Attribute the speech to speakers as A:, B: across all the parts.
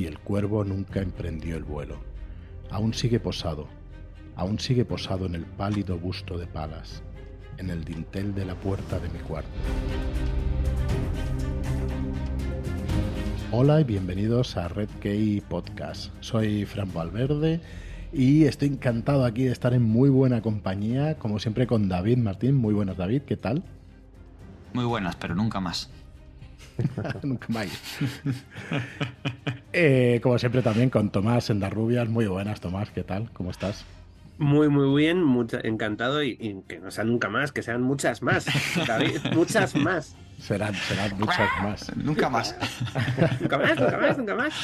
A: y el cuervo nunca emprendió el vuelo. Aún sigue posado, aún sigue posado en el pálido busto de Palas, en el dintel de la puerta de mi cuarto. Hola y bienvenidos a Red Key Podcast. Soy Fran Valverde y estoy encantado aquí de estar en muy buena compañía, como siempre con David Martín. Muy buenas, David, ¿qué tal?
B: Muy buenas, pero nunca más.
A: nunca más. Eh, como siempre también con Tomás Endarrubias. Muy buenas, Tomás, ¿qué tal? ¿Cómo estás?
C: Muy, muy bien, encantado y, que no sean nunca más, que sean muchas más, David, muchas más.
A: Serán, serán muchas más.
B: nunca más.
C: nunca más, nunca más, nunca más.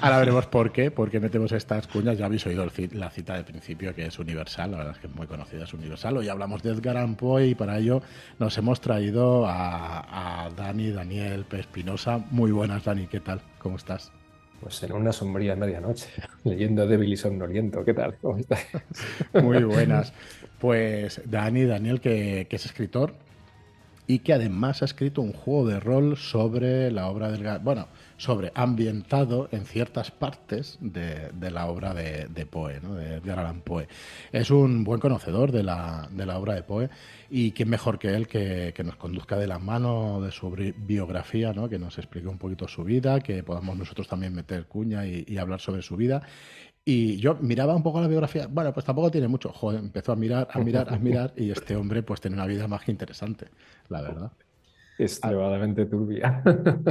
A: Ahora veremos por qué, por qué metemos estas cuñas. Ya habéis oído la cita de principio, que es universal, la verdad es que es muy conocida, es universal. Hoy hablamos de Edgar Allan Poe y para ello nos hemos traído a, a Dani, Daniel Espinosa. Muy buenas, Dani, ¿qué tal? ¿Cómo estás?
D: Pues en una sombría medianoche, leyendo Débil y Somnoliento. ¿Qué tal? ¿Cómo estás?
A: Muy buenas. Pues Dani, Daniel, que, que, es escritor y que además ha escrito un juego de rol sobre la obra del... Bueno, sobre ambientado en ciertas partes de, la obra de, Poe, ¿no? de Edgar Allan Poe. Es un buen conocedor de la, obra de Poe y quién mejor que él que, nos conduzca de la mano de su biografía, ¿no? que nos explique un poquito su vida, que podamos nosotros también meter cuña y, hablar sobre su vida. Y yo miraba un poco la biografía, bueno, pues tampoco tiene mucho. Joder, empezó a mirar, a mirar, a mirar, y este hombre pues tiene una vida más que interesante, la verdad
D: extremadamente turbia.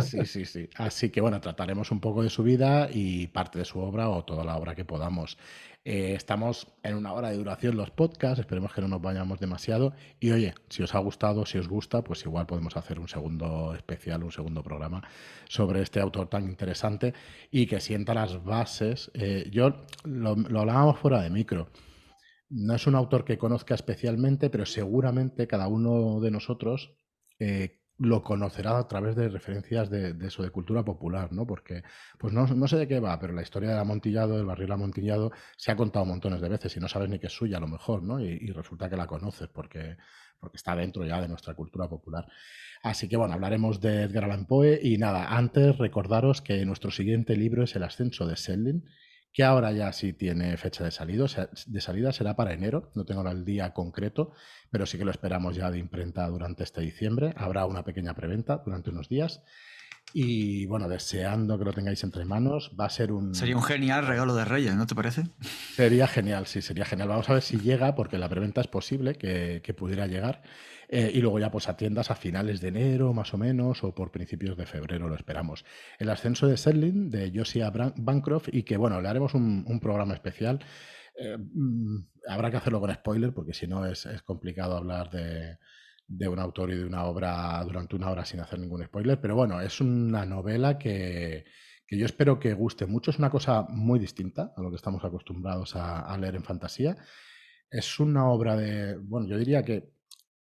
A: Sí, sí, sí. Así que bueno, trataremos un poco de su vida y parte de su obra o toda la obra que podamos. Eh, estamos en una hora de duración los podcasts, esperemos que no nos vayamos demasiado. Y oye, si os ha gustado, si os gusta, pues igual podemos hacer un segundo especial, un segundo programa sobre este autor tan interesante y que sienta las bases. Eh, yo lo, lo hablábamos fuera de micro. No es un autor que conozca especialmente, pero seguramente cada uno de nosotros eh, lo conocerá a través de referencias de, eso, de cultura popular, ¿no? Porque, pues no, sé de qué va, pero la historia del Amontillado, del barril Amontillado, se ha contado montones de veces y no sabes ni que es suya a lo mejor, ¿no? Y, resulta que la conoces porque, porque está dentro ya de nuestra cultura popular. Así que bueno, hablaremos de Edgar Allan Poe y nada, antes recordaros que nuestro siguiente libro es El ascenso de Selden que ahora ya sí tiene fecha de, salido, de salida, será para enero, no tengo el día concreto, pero sí que lo esperamos ya de imprenta durante este diciembre. Habrá una pequeña preventa durante unos días. Y bueno, deseando que lo tengáis entre manos, va a ser un...
B: Sería un genial regalo de Reyes, ¿no te parece?
A: Sería genial, sí, sería genial. Vamos a ver si llega, porque la preventa es posible que, que pudiera llegar. Eh, y luego ya pues a tiendas a finales de enero más o menos o por principios de febrero lo esperamos. El ascenso de Selling de Josiah Bancroft y que bueno, le haremos un, programa especial. Eh, mm, habrá que hacerlo con spoiler porque si no es, complicado hablar de, de un autor y de una obra durante una hora sin hacer ningún spoiler, pero bueno, es una novela que, que yo espero que guste mucho. Es una cosa muy distinta a lo que estamos acostumbrados a, leer en fantasía. Es una obra de, bueno, yo diría que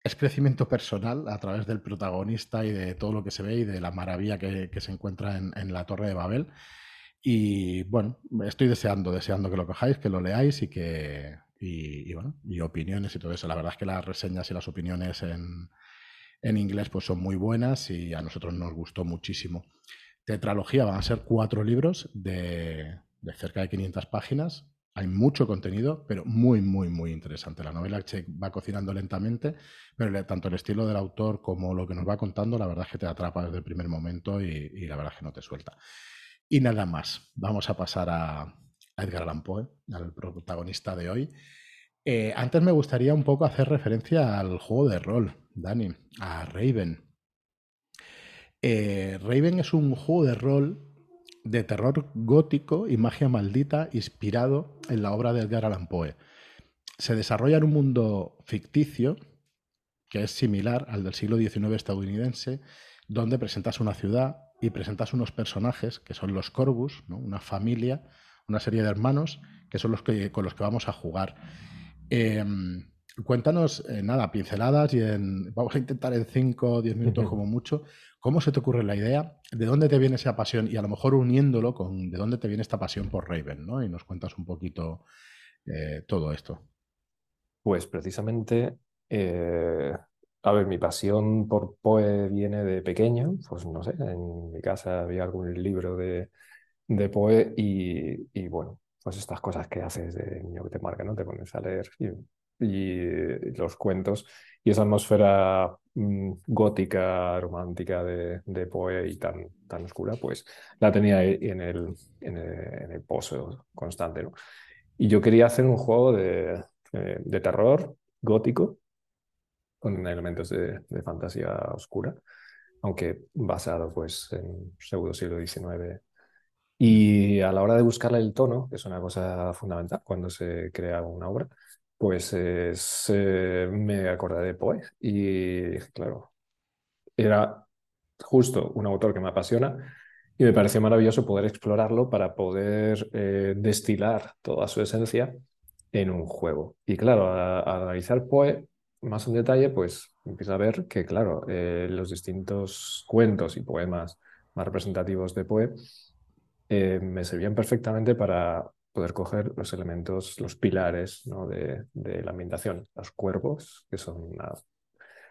A: es crecimiento personal a través del protagonista y de todo lo que se ve y de la maravilla que, se encuentra en, la Torre de Babel. Y bueno, estoy deseando, deseando que lo cojáis, que lo leáis y que. Y, bueno, y opiniones y todo eso. La verdad es que las reseñas y las opiniones en, en inglés pues son muy buenas y a nosotros nos gustó muchísimo. Tetralogía van a ser cuatro libros de, de cerca de 500 páginas hay mucho contenido, pero muy, muy, muy interesante. La novela va cocinando lentamente, pero tanto el estilo del autor como lo que nos va contando, la verdad es que te atrapa desde el primer momento y, la verdad es que no te suelta. Y nada más, vamos a pasar a, Edgar Allan Poe, al protagonista de hoy. Eh, antes me gustaría un poco hacer referencia al juego de rol, Dani, a Raven. Eh, Raven es un juego de rol de terror gótico y magia maldita inspirado en la obra de Edgar Allan Poe. Se desarrolla en un mundo ficticio que es similar al del siglo XIX estadounidense, donde presentas una ciudad y presentas unos personajes que son los Corvus, una familia, una serie de hermanos que son los que, con los que vamos a jugar. Em, cuéntanos, eh, nada, pinceladas y en, vamos a intentar en 5 o 10 minutos como mucho, ¿Cómo se te ocurre la idea? ¿De dónde te viene esa pasión? Y a lo mejor uniéndolo con de dónde te viene esta pasión por Raven, ¿no? Y nos cuentas un poquito eh, todo esto.
D: Pues precisamente, eh, a ver, mi pasión por Poe viene de pequeño, pues no sé, en mi casa había algún libro de de Poe y, y, bueno, pues estas cosas que haces de niño que te marca, ¿no? Te pones a leer y, y los cuentos y esa atmósfera mm, gótica, romántica de, de, Poe y tan, tan oscura, pues la tenía ahí en el, el, en el pozo constante, ¿no? Y yo quería hacer un juego de, de, de terror gótico con elementos de, de, fantasía oscura, aunque basado pues en pseudo siglo XIX. Y a la hora de buscarle el tono, que es una cosa fundamental cuando se crea una obra, pues es, eh, me acordé de Poe y claro, era justo un autor que me apasiona y me pareció maravilloso poder explorarlo para poder eh, destilar toda su esencia en un juego. Y claro, al analizar Poe más en detalle, pues empieza a ver que, claro, eh, los distintos cuentos y poemas más representativos de Poe me servían perfectamente para poder coger los elementos, los pilares ¿no? de, de, la ambientación. Los cuervos, que son una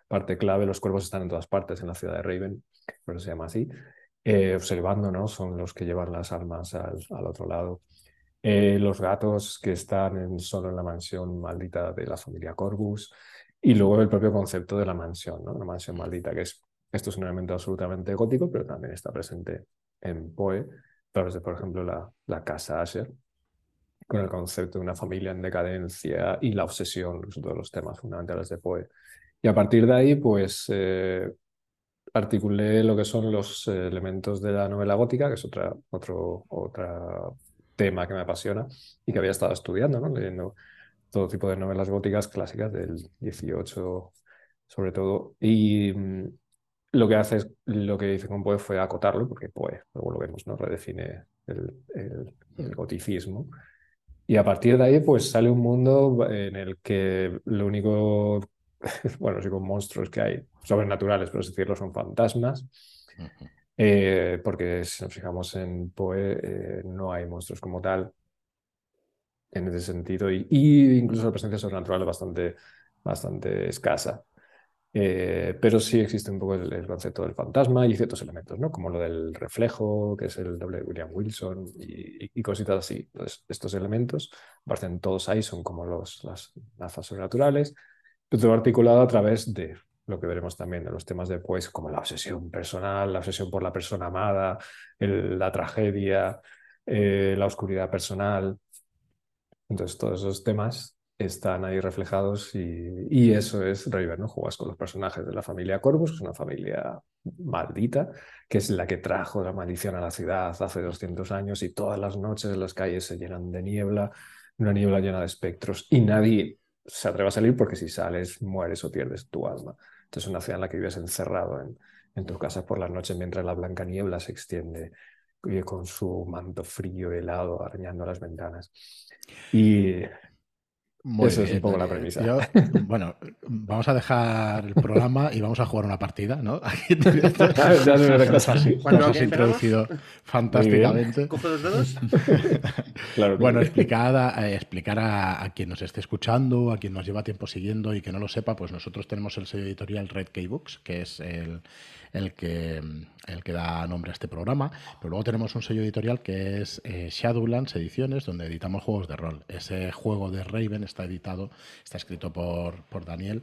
D: parte clave, los cuervos están en todas partes en la ciudad de Raven, por eso se llama así. Eh, observando, ¿no? Son los que llevan las almas al, al otro lado. Eh, los gatos que están en, solo en la mansión maldita de la familia Corvus. Y luego el propio concepto de la mansión, ¿no? La mansión maldita, que es, esto es un elemento absolutamente gótico, pero también está presente en Poe, través de, por ejemplo, la, la casa Asher, con el concepto de una familia en decadencia y la obsesión, son todos los temas fundamentales de Poe. Y a partir de ahí, pues eh, articulé lo que son los elementos de la novela gótica, que es otra, otro otra tema que me apasiona y que había estado estudiando, ¿no? leyendo todo tipo de novelas góticas clásicas del 18 sobre todo. Y mm, lo que hace es, lo que hice con Poe fue acotarlo, porque Poe, luego lo vemos, ¿no? redefine el, el, el goticismo. Y a partir de ahí, pues sale un mundo en el que lo único, bueno, sí, con monstruos que hay, sobrenaturales, por así decirlo, son fantasmas. Uh -huh. eh, porque si nos fijamos en Poe, eh, no hay monstruos como tal en ese sentido, y, y incluso la presencia sobrenatural es bastante, bastante escasa. Eh, pero sí existe un poco el, el, concepto del fantasma y ciertos elementos, ¿no? Como lo del reflejo, que es el doble de William Wilson y, y, cositas así. Entonces, estos elementos aparecen todos ahí, son como los, las lazas sobrenaturales, pero articulado a través de lo que veremos también de los temas de pues como la obsesión personal, la obsesión por la persona amada, la tragedia, eh, la oscuridad personal. Entonces, todos esos temas están ahí reflejados y, eso es Raven, ¿no? Juegas con los personajes de la familia Corvus, que es una familia maldita, que es la que trajo la maldición a la ciudad hace 200 años y todas las noches las calles se llenan de niebla, una niebla llena de espectros y nadie se atreve a salir porque si sales mueres o pierdes tu alma. Entonces una ciudad en la que vives encerrado en, en tu casa por las noches mientras la blanca niebla se extiende con su manto frío helado arañando las ventanas. Y
A: muy
D: Eso
A: bien,
D: es un poco la premisa.
A: Yo, bueno, vamos a dejar el programa y vamos a jugar una partida, ¿no? Aquí has introducido fantásticamente.
C: ¿Cojo los dedos?
A: claro bueno, explicar, a, eh, explicar a, a, quien nos esté escuchando, a quien nos lleva tiempo siguiendo y que no lo sepa, pues nosotros tenemos el sello editorial Red Key Books, que es el, el que, el que da nombre a este programa, pero luego tenemos un sello editorial que es eh, Shadowlands Ediciones, donde editamos juegos de rol. Ese juego de Raven está editado, está escrito por, por Daniel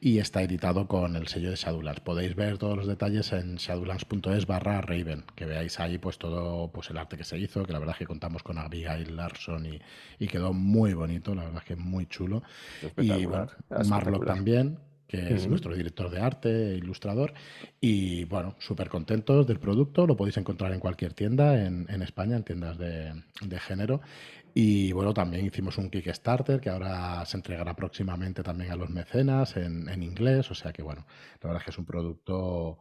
A: y está editado con el sello de Shadowlands. Podéis ver todos los detalles en shadowlands.es barra Raven, que veáis ahí pues todo pues el arte que se hizo, que la verdad es que contamos con Abigail Larson y, y quedó muy bonito, la verdad es que muy chulo. Y bueno, Marlock también, que es uh -huh. nuestro director de arte, e ilustrador. Y bueno, súper contentos del producto. Lo podéis encontrar en cualquier tienda en, en España, en tiendas de, de, género. Y bueno, también hicimos un Kickstarter que ahora se entregará próximamente también a los mecenas en, en inglés. O sea que bueno, la verdad es que es un producto.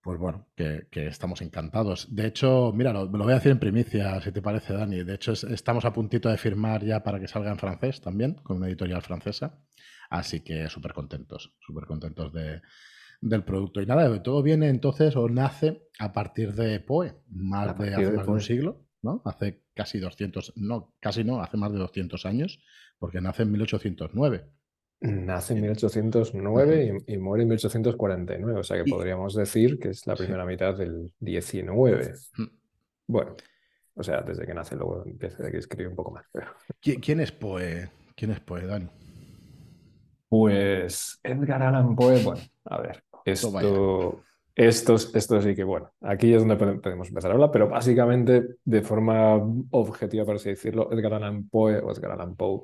A: Pues bueno, que, que, estamos encantados. De hecho, mira, lo, lo, voy a decir en primicia, si te parece, Dani. De hecho, es, estamos a puntito de firmar ya para que salga en francés también, con una editorial francesa. Así que súper contentos, súper contentos de, del producto. Y nada, todo viene entonces o nace a partir de Poe, más de hace de más de un siglo, ¿no? Hace casi 200, no, casi no, hace más de 200 años, porque nace en 1809.
D: Nace en 1809 y, y, muere en 1849, o sea que podríamos decir que es la primera mitad del 19. Bueno. O sea, desde que nace, luego empieza a escribir un poco más. pero-
A: ¿Qui- ¿Quién es Poe? ¿Quién es Poe, Dani?
D: Pues Edgar Allan Poe, bueno, a ver, esto,
A: vaya.
D: esto, esto sí que, bueno, aquí es donde pode- podemos empezar a hablar, pero básicamente, de forma objetiva, por así decirlo, Edgar Allan Poe o Edgar Allan Poe,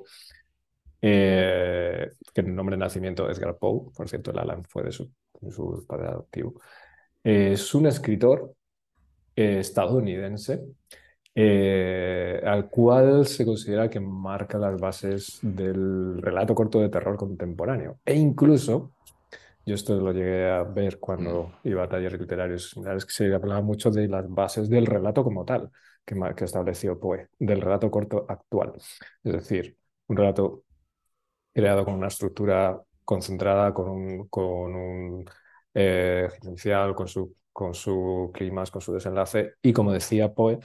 D: eh, que el nombre de nacimiento es Edgar Poe, por cierto, el Allan fue de su, de su padre adoptivo, Eh, es un escritor eh, estadounidense eh, al cual se considera que marca las bases del relato corto de terror contemporáneo. E incluso, yo esto lo llegué a ver cuando iba a talleres literarios similares, que se hablaba mucho de las bases del relato como tal, que, que estableció Poe, del relato corto actual. Es decir, un relato creado con una estructura concentrada, con un, con un eh, inicial, con su, con su clímax, con su desenlace, y como decía Poe,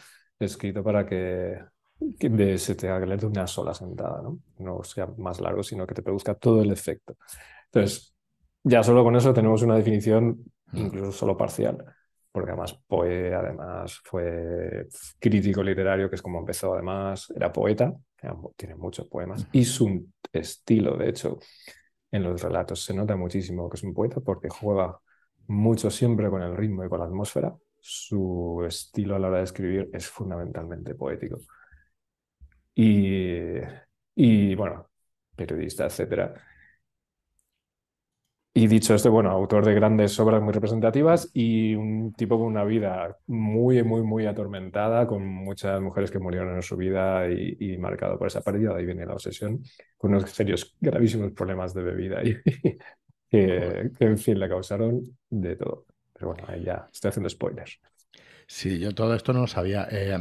D: escrito para que, que de- se tenga que leer de una sola sentada, ¿no? No sea más largo, sino que te produzca todo el efecto. Entonces, ya solo con eso tenemos una definición, incluso solo parcial, porque además Poe además fue crítico literario, que es como empezó, además era poeta, tiene muchos poemas, y su estilo, de hecho, en los relatos se nota muchísimo que es un poeta porque juega mucho siempre con el ritmo y con la atmósfera. Su estilo a la hora de escribir es fundamentalmente poético. Y, bueno, periodista, etcétera. Y dicho esto, bueno, autor de grandes obras muy representativas y un tipo con una vida muy, muy, muy atormentada, con muchas mujeres que murieron en su vida y, marcado por esa pérdida, ahí viene la obsesión, con unos serios, gravísimos problemas de bebida y que, que, en fin, le causaron de todo. Pero bueno, ahí ya estoy haciendo spoilers.
A: Sí, yo todo esto no lo sabía. Eh,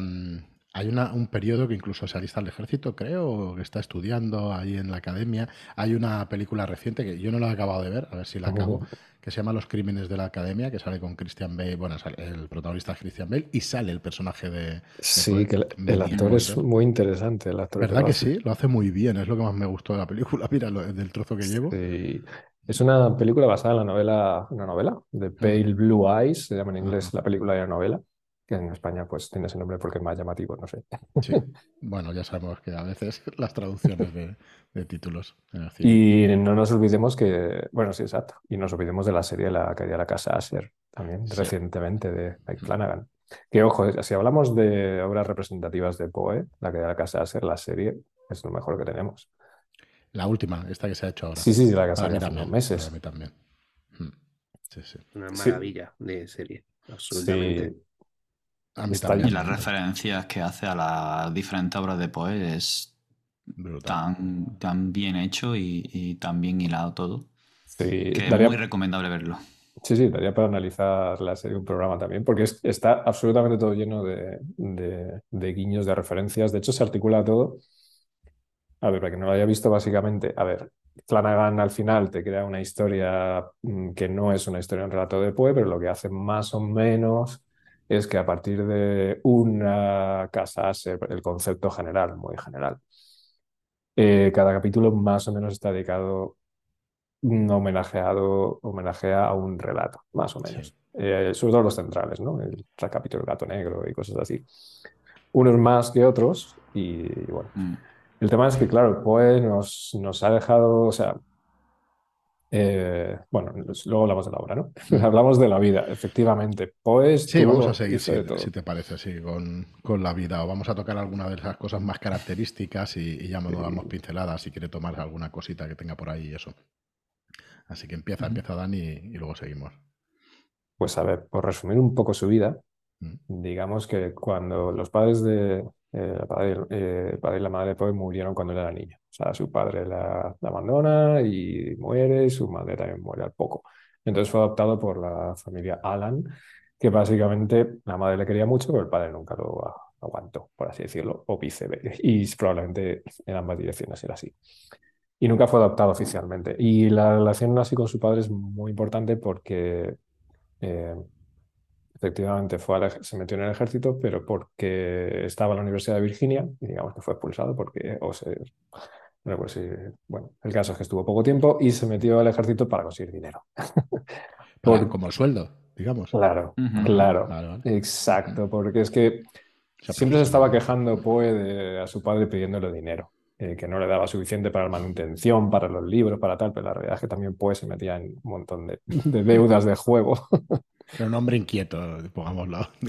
A: hay una, un periodo que incluso se alista al ejército, creo, que está estudiando ahí en la academia. Hay una película reciente que yo no la he acabado de ver, a ver si la acabo, que se llama Los Crímenes de la Academia, que sale con Christian Bale, bueno, sale- el protagonista es Christian Bale y sale el personaje de... de
D: Sí, que el, el actor es muy interesante. El actor
A: ¿Verdad que sí? Lo hace muy bien, es lo que más me gustó de la película. Mira, lo- del trozo que llevo.
D: Es una película basada en la novela, una novela de Pale Blue Eyes, se llama en inglés la película y la novela, que en España pues tiene ese nombre porque es más llamativo, no sé.
A: Sí. Bueno, ya sabemos que a veces las traducciones de, de títulos.
D: Y no nos olvidemos que, bueno, sí, exacto, y nos olvidemos de la serie La caída de la casa Asher, también
A: Sí.
D: recientemente de Mike Flanagan. Que ojo, si hablamos de obras representativas de Poe, La caída de la casa Asher, la serie es lo mejor que tenemos.
A: La última, esta que se ha hecho ahora.
D: Sí, sí, la que
A: mí
D: hace
A: también.
D: unos meses.
A: Para mí también. Mm. Sí, sí.
C: Una
D: Sí.
C: maravilla de serie, absolutamente.
D: Sí,
A: A mí
D: Está
A: también.
B: Y las referencias que hace a las diferentes obras de Poe es tan, tan bien hecho y, y tan bien hilado todo,
D: sí,
B: que es
D: daría-
B: muy recomendable verlo.
D: Sí, sí, daría para analizar la serie un programa también, porque es- está absolutamente todo lleno de, de- de guiños, de referencias. De hecho, se articula todo. A ver, para que no lo haya visto, básicamente, a ver, Flanagan al final te crea una historia mm, que no es una historia en relato de Poe, pero lo que hace más o menos es que a partir de una casa, el concepto general, muy general, eh, cada capítulo más o menos está dedicado un homenajeado, homenajea a un relato, más o menos.
A: Sí.
D: Eh, sobre todo los centrales, ¿no? El capítulo del gato negro y cosas así. Unos más que otros, y, bueno.
B: Mm.
D: El tema es que, claro, Poe nos, nos ha dejado, o sea, eh, bueno, luego hablamos de la obra, ¿no? hablamos de la vida, efectivamente. Poe
A: Sí,
D: estuvo-
A: vamos a seguir, si, si te parece, sí, con, con la vida. O vamos a tocar alguna de esas cosas más características y, y ya nos damos pinceladas si quiere tomar alguna cosita que tenga por ahí y eso. Así que empieza, empieza Dani y, y luego seguimos.
D: Pues a ver, por resumir un poco su vida,
A: Mm.
D: digamos que cuando los padres de eh, padre, eh, padre y la madre Poe murieron cuando él era niño. O sea, su padre la, la abandona y muere, y su madre también muere al poco. Entonces fue adoptado por la familia Alan, que básicamente la madre le quería mucho, pero el padre nunca lo aguantó, por así decirlo, o viceversa. Y probablemente en ambas direcciones era así. Y nunca fue adoptado oficialmente. Y la relación así con su padre es muy importante porque eh, efectivamente fue al ej- se metió en el ejército, pero porque estaba en la Universidad de Virginia y digamos que fue expulsado porque, o se, bueno, el caso es que estuvo poco tiempo y se metió al ejército para conseguir dinero. Por-
A: como el sueldo, digamos.
D: Claro, claro, exacto, porque es que Siempre se estaba quejando Poe a su padre pidiéndole dinero, eh, que no le daba suficiente para la manutención, para los libros, para tal, pero la realidad es que también Poe se metía en un montón de, deudas de juego.
A: Era un hombre inquieto, pongámoslo.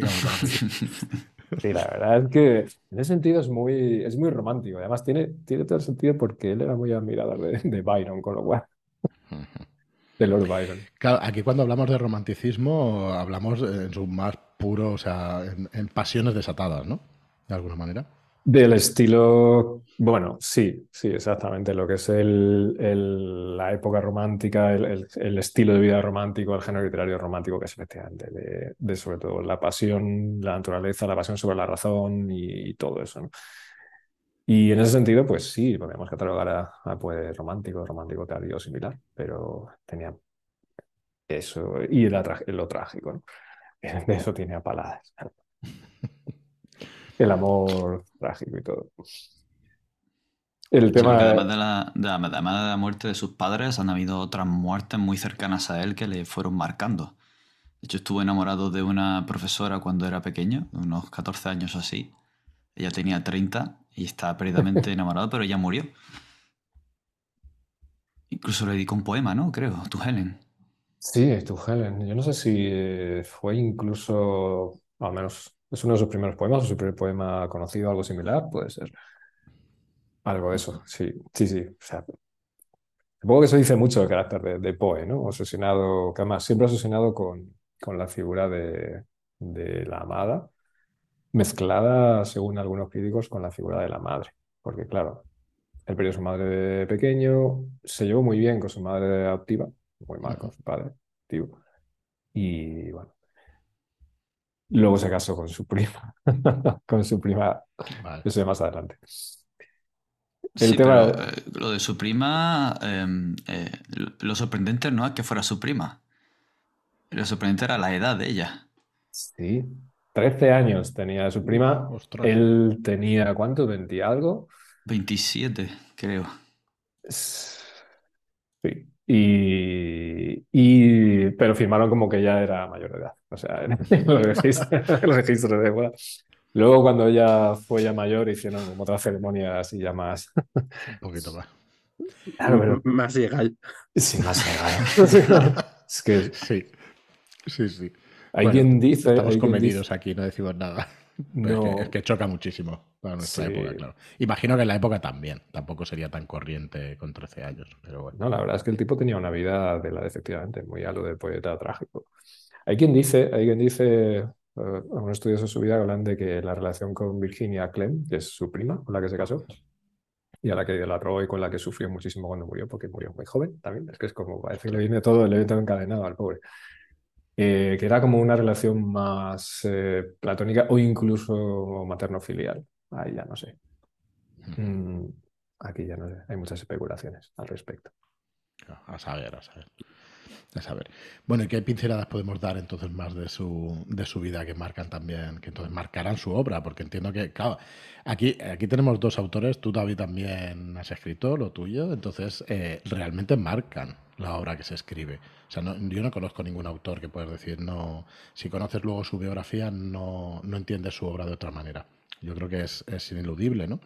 D: Sí, la verdad es que en ese sentido es muy, es muy romántico. Además, tiene, tiene todo el sentido porque él era muy admirador de, Byron, con lo cual. De Lord Byron.
A: Claro, aquí cuando hablamos de romanticismo, hablamos en su más puro, o sea, en, pasiones desatadas, ¿no? De alguna manera.
D: Del estilo, bueno, sí, sí, exactamente. Lo que es el, la época romántica, el, estilo de vida romántico, el género literario romántico, que es efectivamente de, de, sobre todo la pasión, la naturaleza, la pasión sobre la razón y, todo eso. Y en ese sentido, pues sí, podemos catalogar a, a pues, romántico, romántico tardío similar, pero tenía eso y lo trágico, ¿no? eso tiene a paladas. El amor trágico y todo.
B: El tema además, de la, de, de la muerte de sus padres, han habido otras muertes muy cercanas a él que le fueron marcando. De hecho, estuvo enamorado de una profesora cuando era pequeño, unos 14 años o así. Ella tenía 30 y estaba perdidamente enamorado, pero ella murió. Incluso le dedicó un poema, ¿no? Creo, Tu Helen.
D: Sí, tu Helen. Yo no sé si eh, fue incluso, al menos es uno de sus primeros poemas o su primer poema conocido, algo similar, puede ser. Algo de eso, sí, sí, sí. O sea, supongo que eso dice mucho del carácter de, Poe, ¿no? Obsesionado, que además siempre obsesionado con, con la figura de, de la amada, mezclada, según algunos críticos, con la figura de la madre. Porque, claro, él perdió a su madre de pequeño, se llevó muy bien con su madre adoptiva, muy mal con su padre, tío. Y bueno. Luego se casó con su prima, con su prima, eso más adelante.
B: El tema... Eh, lo de su prima, em, eh, lo sorprendente no es que fuera su prima. Lo sorprendente era la edad de ella.
D: Sí, 13 años tenía su prima. Él tenía, ¿cuánto? ¿20 algo?
B: 27, creo.
D: Sí. Y, pero firmaron como que ya era mayor de edad. O sea, en el registro, de boda. Luego, cuando ella fue ya mayor, hicieron como otras ceremonias y ya más.
A: Un poquito más.
C: Más legal.
D: Sí, más legal. es que.
A: Sí. Sí, sí.
D: Hay quien dice.
A: Estamos convenidos aquí, no decimos nada. No. Es, que, choca muchísimo para nuestra época, claro. Imagino que en la época también, tampoco sería tan corriente con 13 años, pero bueno.
D: No, la verdad es que el tipo tenía una vida de la efectivamente, muy a lo del poeta trágico. Hay quien dice, hay quien dice, uh, algunos estudios de su vida hablan de que la relación con Virginia Clem, que es su prima, con la que se casó, y a la que la robó y con la que sufrió muchísimo cuando murió, porque murió muy joven también. Es que es como, parece que le viene todo el evento encadenado al pobre. Eh, que era como una relación más eh, platónica o incluso materno-filial. Ahí ya no sé. Mm, aquí ya no sé. Hay muchas especulaciones al respecto.
A: A saber, a saber. A saber. Bueno, ¿y qué pinceladas podemos dar entonces más de su, de su vida que marcan también, que entonces marcarán su obra? Porque entiendo que, claro, aquí, aquí tenemos dos autores, tú David también has escrito lo tuyo, entonces eh, realmente marcan la obra que se escribe. O sea, yo no conozco ningún autor que puedas decir, no, si conoces luego su biografía, no, no entiendes su obra de otra manera. Yo creo que es, es ineludible, ¿no?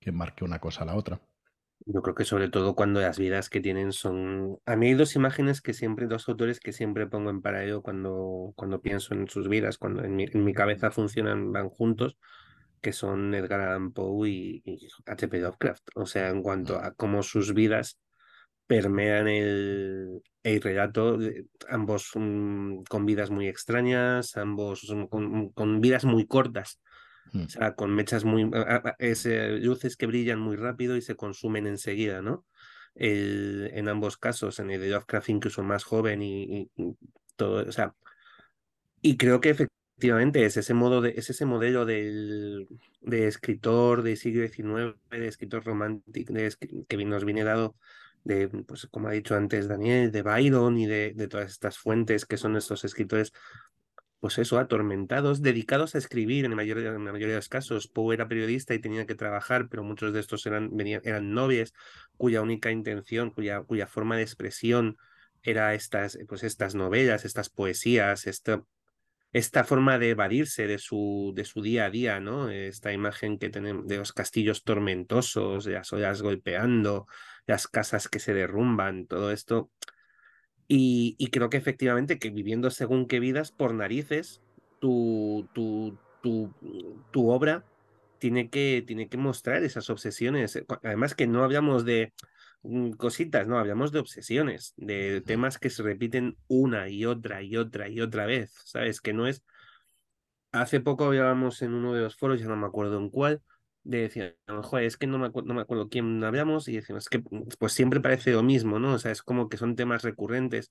A: Que marque una cosa a la otra.
C: Yo creo que sobre todo cuando las vidas que tienen son... A mí hay dos imágenes que siempre, dos autores que siempre pongo en paralelo cuando, cuando pienso en sus vidas, cuando en mi, cabeza funcionan, van juntos, que son Edgar Allan Poe y, y H.P. Lovecraft. O sea, en cuanto a cómo sus vidas permean el, el relato, ambos mm, con vidas muy extrañas, ambos con, vidas muy cortas, mm. o sea, con mechas muy... luces que brillan muy rápido y se consumen enseguida, ¿no? El, en ambos casos, en el de Lovecraft incluso más joven y, todo, o sea, y creo que efectivamente es ese modo de, es ese modelo del, de escritor del siglo XIX, de escritor romántico, que nos viene dado de, pues como ha dicho antes Daniel, de Byron y de, de todas estas fuentes que son estos escritores, pues eso, atormentados, dedicados a escribir en la mayoría, de los casos. Poe era periodista y tenía que trabajar, pero muchos de estos eran, venían, eran novias cuya única intención, cuya, cuya forma de expresión era estas, pues estas novelas, estas poesías, esto, esta forma de evadirse de su, de su día a día, ¿no? Esta imagen que tenemos de los castillos tormentosos, de las olas golpeando, las casas que se derrumban, todo esto. Y, y creo que efectivamente que viviendo según qué vidas, por narices, tu, tu, tu, tu obra tiene que, tiene que mostrar esas obsesiones. Además que no hablamos de mm, cositas, no, hablamos de obsesiones, de temas que se repiten una y otra y otra y otra vez, ¿sabes? Que no es... Hace poco hablábamos en uno de los foros, ya no me acuerdo en cuál, de decir, joder, es que no me, no me acuerdo quién hablamos y decimos, es que mm, pues siempre parece lo mismo, ¿no? O sea, es como que son temas recurrentes.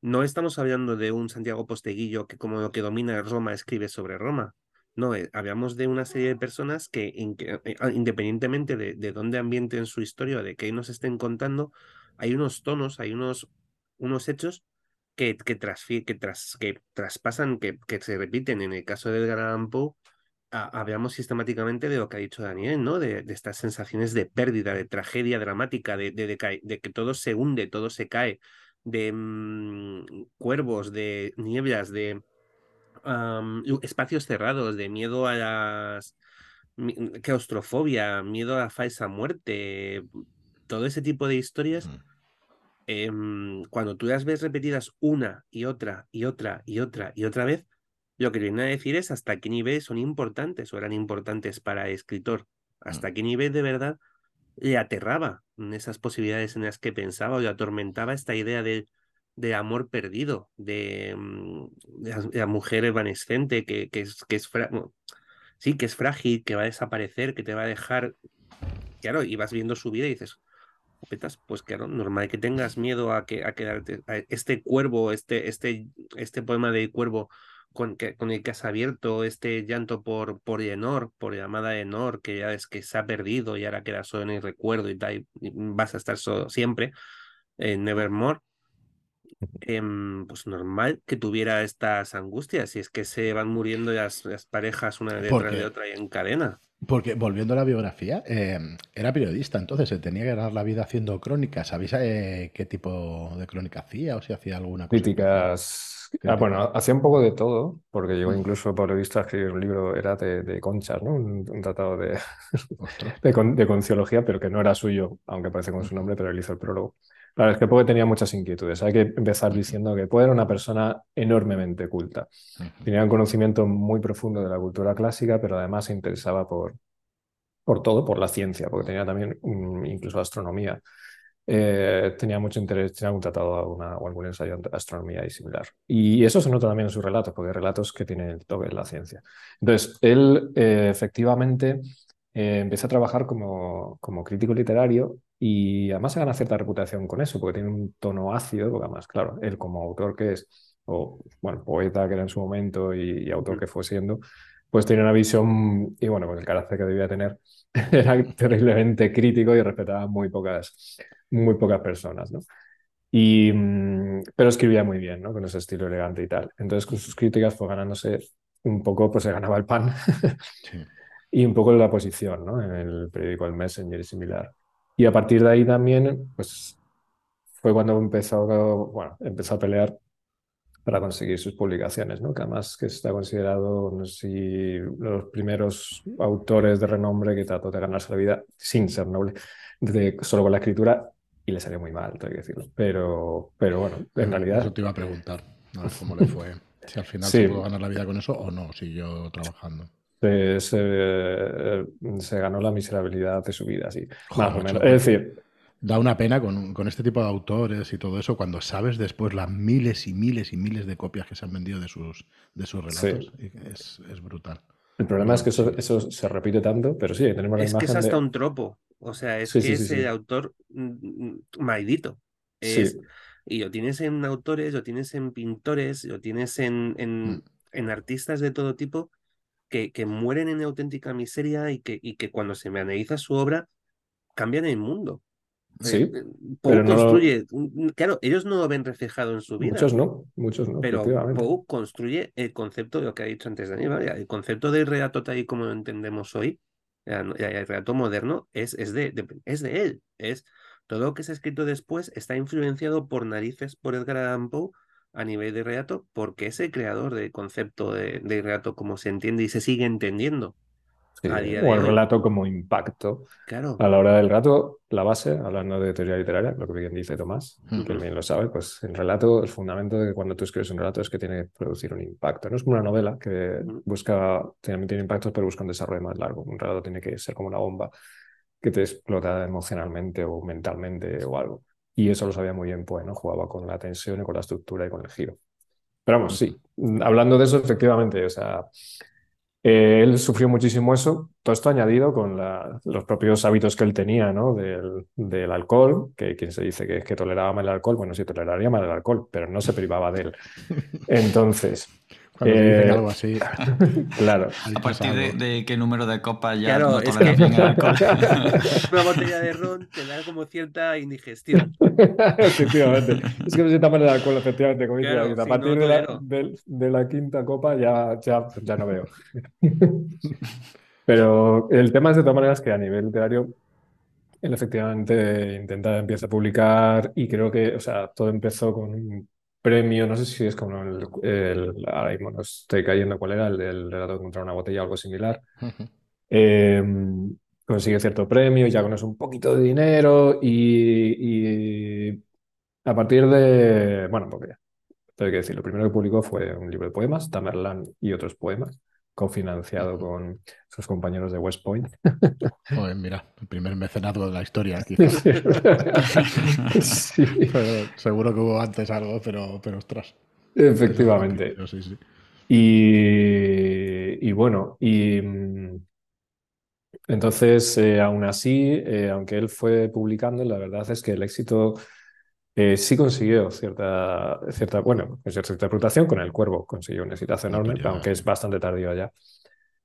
C: No estamos hablando de un Santiago Posteguillo que como lo que domina Roma escribe sobre Roma. No, eh, hablamos de una serie de personas que, eh, ah, independientemente de, de dónde ambienten su historia, de qué nos estén contando, hay unos tonos, hay unos, unos hechos que, que, que, tras, que traspasan, que, que se repiten. En el caso del Gran Poe, hablamos sistemáticamente de lo que ha dicho Daniel, ¿no? De, de estas sensaciones de pérdida, de tragedia dramática, de, de, de, que todo se hunde, todo se cae, de mm, cuervos, de nieblas, de espacios cerrados, de miedo a las claustrofobia, miedo a la falsa muerte, todo ese tipo de historias. Em, cuando tú las ves repetidas una y otra y otra y otra y otra vez, lo que viene a decir es hasta qué nivel son importantes o eran importantes para el escritor, mm. hasta qué nivel de verdad le aterraba en esas posibilidades en las que pensaba o le atormentaba esta idea de, de amor perdido, de, mm, la, mujer evanescente que, que es, que es sí, que es frágil, que va a desaparecer, que te va a dejar. Claro, y vas viendo su vida y dices, pues claro, normal que tengas miedo a que a quedarte. A este cuervo, este, este, este poema de cuervo con, que, con el que has abierto, este llanto por, por Enor, por llamada Enor, que ya es que se ha perdido y ahora queda solo en el recuerdo y tal, y vas a estar solo siempre, en Nevermore. Em, pues normal que tuviera estas angustias, y es que se van muriendo las, las parejas una detrás de otra y en cadena.
A: Porque volviendo a la biografía, em, era periodista, entonces se tenía que ganar la vida haciendo crónicas. ¿Sabéis eh, qué tipo de crónica hacía o si hacía alguna
D: cosa? Críticas. Ah, bueno, hacía un poco de todo, porque llegó mm. incluso por visto a escribir un libro, era de, conchas, ¿no? Un, tratado de, de, de, conciología, pero que no era suyo, aunque aparece con su nombre, pero él hizo el prólogo. Claro, es que Poe tenía muchas inquietudes. Hay que empezar diciendo que Poe era una persona enormemente culta. Tenía un conocimiento muy profundo de la cultura clásica, pero además se interesaba por, por todo, por la ciencia, porque tenía también incluso astronomía. Eh, tenía mucho interés, tenía un tratado una, o algún ensayo de astronomía y similar. Y eso se nota también en sus relatos, porque hay relatos que tienen el toque de la ciencia. Entonces, él eh, efectivamente eh, empezó a trabajar como, como crítico literario y además se gana cierta reputación con eso, porque tiene un tono ácido, porque además, claro, él como autor que es, o bueno, poeta que era en su momento y, autor que fue siendo, pues tiene una visión, y bueno, pues el carácter que debía tener era terriblemente crítico y respetaba muy pocas, muy pocas personas, ¿no? Y, mm, pero escribía muy bien, ¿no? Con ese estilo elegante y tal. Entonces, con sus críticas fue ganándose un poco, pues se ganaba el pan y un poco la posición, ¿no? En el periódico El Messenger y similar. Y a partir de ahí también, pues fue cuando empezó, bueno, empezó a pelear para conseguir sus publicaciones, ¿no? que además que está considerado, no sé si los primeros autores de renombre que trató de ganarse la vida sin ser noble, de, solo con la escritura, y le salió muy mal, tengo que decirlo. Pero, pero bueno, en realidad...
A: Eso te iba a preguntar, cómo le fue, si al final se pudo ganar la vida con eso o no, siguió trabajando.
D: Se, se, ganó la miserabilidad de su vida, sí. más o menos. Es decir,
A: da una pena con, con, este tipo de autores y todo eso cuando sabes después las miles y miles y miles de copias que se han vendido de sus, de sus relatos. Es, es, brutal.
D: El problema es que eso, eso, se repite tanto, pero sí, tenemos la
C: es
D: que
C: es hasta un tropo. O sea, es que es el autor mm, mm, maldito. Es, y lo tienes en autores, lo tienes en pintores, lo tienes en, en, mm. en artistas de todo tipo que, mueren en auténtica miseria y que, y que cuando se me analiza su obra cambian el mundo.
D: Sí, eh,
C: pero construye, claro, ellos no lo ven reflejado en su vida.
D: Muchos no, muchos no.
C: Pero Poe construye el concepto de lo que ha dicho antes Daniel, el concepto del relato tal y como lo entendemos hoy, el relato moderno, es, es, de, es de él. Es todo lo que se ha escrito después está influenciado por narices por Edgar Allan Poe a nivel de relato porque es el creador del concepto de, de relato como se entiende y se sigue entendiendo.
D: O el relato como impacto.
C: Claro.
D: A la hora del relato, la base, hablando de teoría literaria, lo que bien dice Tomás, que bien lo sabe, pues el relato, el fundamento de que cuando tú escribes un relato es que tiene que producir un impacto. No es como una novela que busca, también tiene impactos, pero busca un desarrollo más largo. Un relato tiene que ser como una bomba que te explota emocionalmente o mentalmente o algo. Y eso lo sabía muy bien pues ¿no? Jugaba con la tensión y con la estructura y con el giro. Pero vamos, sí, hablando de eso, efectivamente, o sea, eh, él sufrió muchísimo eso, todo esto añadido con los propios hábitos que él tenía, ¿no? Del, del, alcohol, que quien se dice que, que toleraba mal el alcohol, bueno, sí toleraría mal el alcohol, pero no se privaba de él. Entonces,
A: cuando eh, algo así.
D: claro.
B: A partir de, qué número de copas ya no es que... bien el alcohol.
C: Una botella de ron te da como cierta indigestión.
D: efectivamente. Es que me sienta mal el alcohol, efectivamente. Como dice, a partir de, la, de, la, quinta copa ya, ya, ya no veo. Pero el tema es de todas maneras que a nivel literario él efectivamente intenta, empieza a publicar y creo que, o sea, todo empezó con un premio, no sé si es como el, el ahora mismo no estoy cayendo cuál era, el del relato de encontrar una botella o algo similar. Em, consigue cierto premio, ya con eso un poquito de dinero y, a partir de, bueno, porque ya, tengo que decir, lo primero que publicó fue un libro de poemas, Tamerlán y otros poemas cofinanciado con sus compañeros de West Point.
A: mira, el primer mecenazgo de la historia. seguro que hubo antes algo, pero, pero ostras.
D: Efectivamente. Y, y, bueno, y mm, entonces, eh, aún así, eh, aunque él fue publicando, la verdad es que el éxito eh, sí consiguió cierta, cierta, bueno, cierta reputación con El Cuervo, consiguió un éxito enorme, aunque es bastante tardío ya.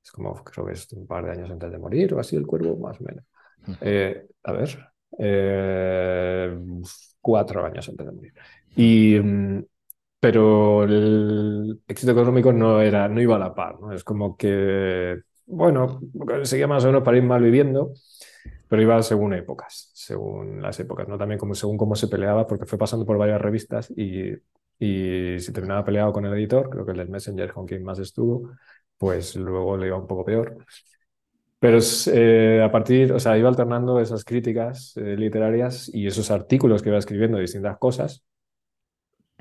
D: Es como, creo que es un par de años antes de morir o así El Cuervo, más o menos. Eh, a ver, eh, cuatro años antes de morir. Y, mm, pero el éxito económico no, era, no iba a la par, ¿no? Es como que, bueno, seguía más o menos para ir mal viviendo pero iba según épocas, según las épocas, ¿no? También como según cómo se peleaba, porque fue pasando por varias revistas y, y si terminaba peleado con el editor, creo que el del Messenger con quien más estuvo, pues luego le iba un poco peor. Pero eh, a partir, o sea, iba alternando esas críticas eh, literarias y esos artículos que iba escribiendo de distintas cosas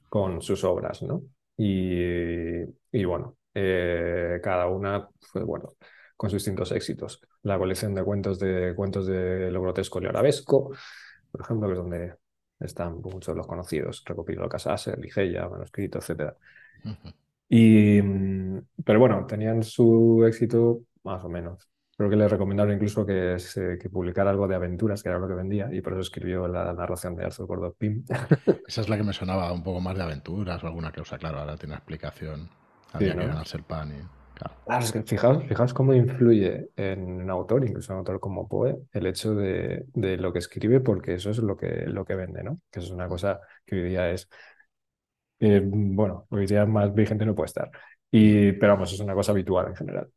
D: con sus obras, ¿no? Y, y bueno, eh, cada una fue, bueno, con sus distintos éxitos. La colección de cuentos de cuentos de lo grotesco y arabesco, por ejemplo, que es donde están muchos de los conocidos, recopilado Casaser, Ligeia, manuscrito, etc. y, mm, pero bueno, tenían su éxito más o menos. Creo que le recomendaron incluso que, que publicara algo de aventuras, que era lo que vendía, y por eso escribió la narración de Arthur Gordon Pym.
A: Esa es la que me sonaba un poco más de aventuras o alguna cosa, claro, ahora tiene explicación. Había que ganarse el pan y...
D: Claro, es que fijaos, fijaos cómo influye en un autor, incluso un autor como Poe, el hecho de, de, lo que escribe, porque eso es lo que, lo que vende, ¿no? Que eso es una cosa que hoy día es, eh, bueno, hoy día más vigente no puede estar, y, pero vamos, es una cosa habitual en general.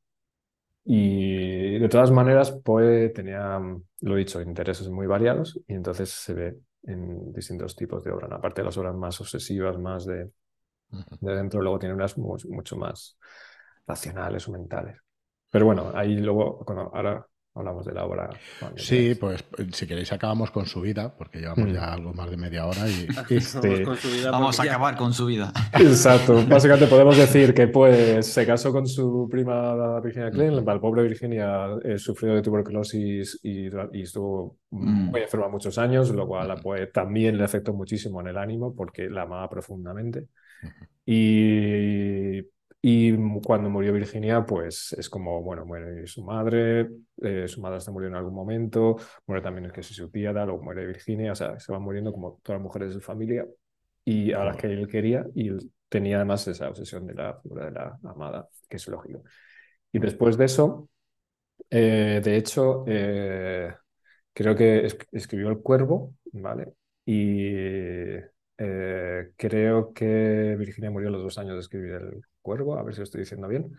D: Y de todas maneras, Poe tenía, lo dicho, intereses muy variados y entonces se ve en distintos tipos de obras. Aparte de las obras más obsesivas, más de, de dentro, luego tiene unas mucho más racionales o mentales. Pero bueno, ahí luego, ahora hablamos de la obra.
A: sí, pues si queréis acabamos con su vida, porque llevamos mm. ya algo más de media hora y...
B: Este, vamos a acabar con su vida.
D: Exacto. Básicamente podemos decir que pues se casó con su prima Virginia Klein, el pobre Virginia eh, sufrió de tuberculosis y, estuvo mm. muy enferma muchos años, lo cual pues, también le afectó muchísimo en el ánimo porque la amaba profundamente. Y y cuando murió Virginia, pues es como, bueno, muere su madre, eh, su madre está muriendo en algún momento, muere también el que su tía, luego muere Virginia, o sea, se van muriendo como todas las mujeres de su familia y a las que él quería y tenía además esa obsesión de la figura de la amada, que es lógico. Y después de eso, eh, de hecho, eh, creo que escribió El Cuervo, ¿vale? Y creo que Virginia murió a los dos años de escribir El Cuervo, a ver si lo estoy diciendo bien.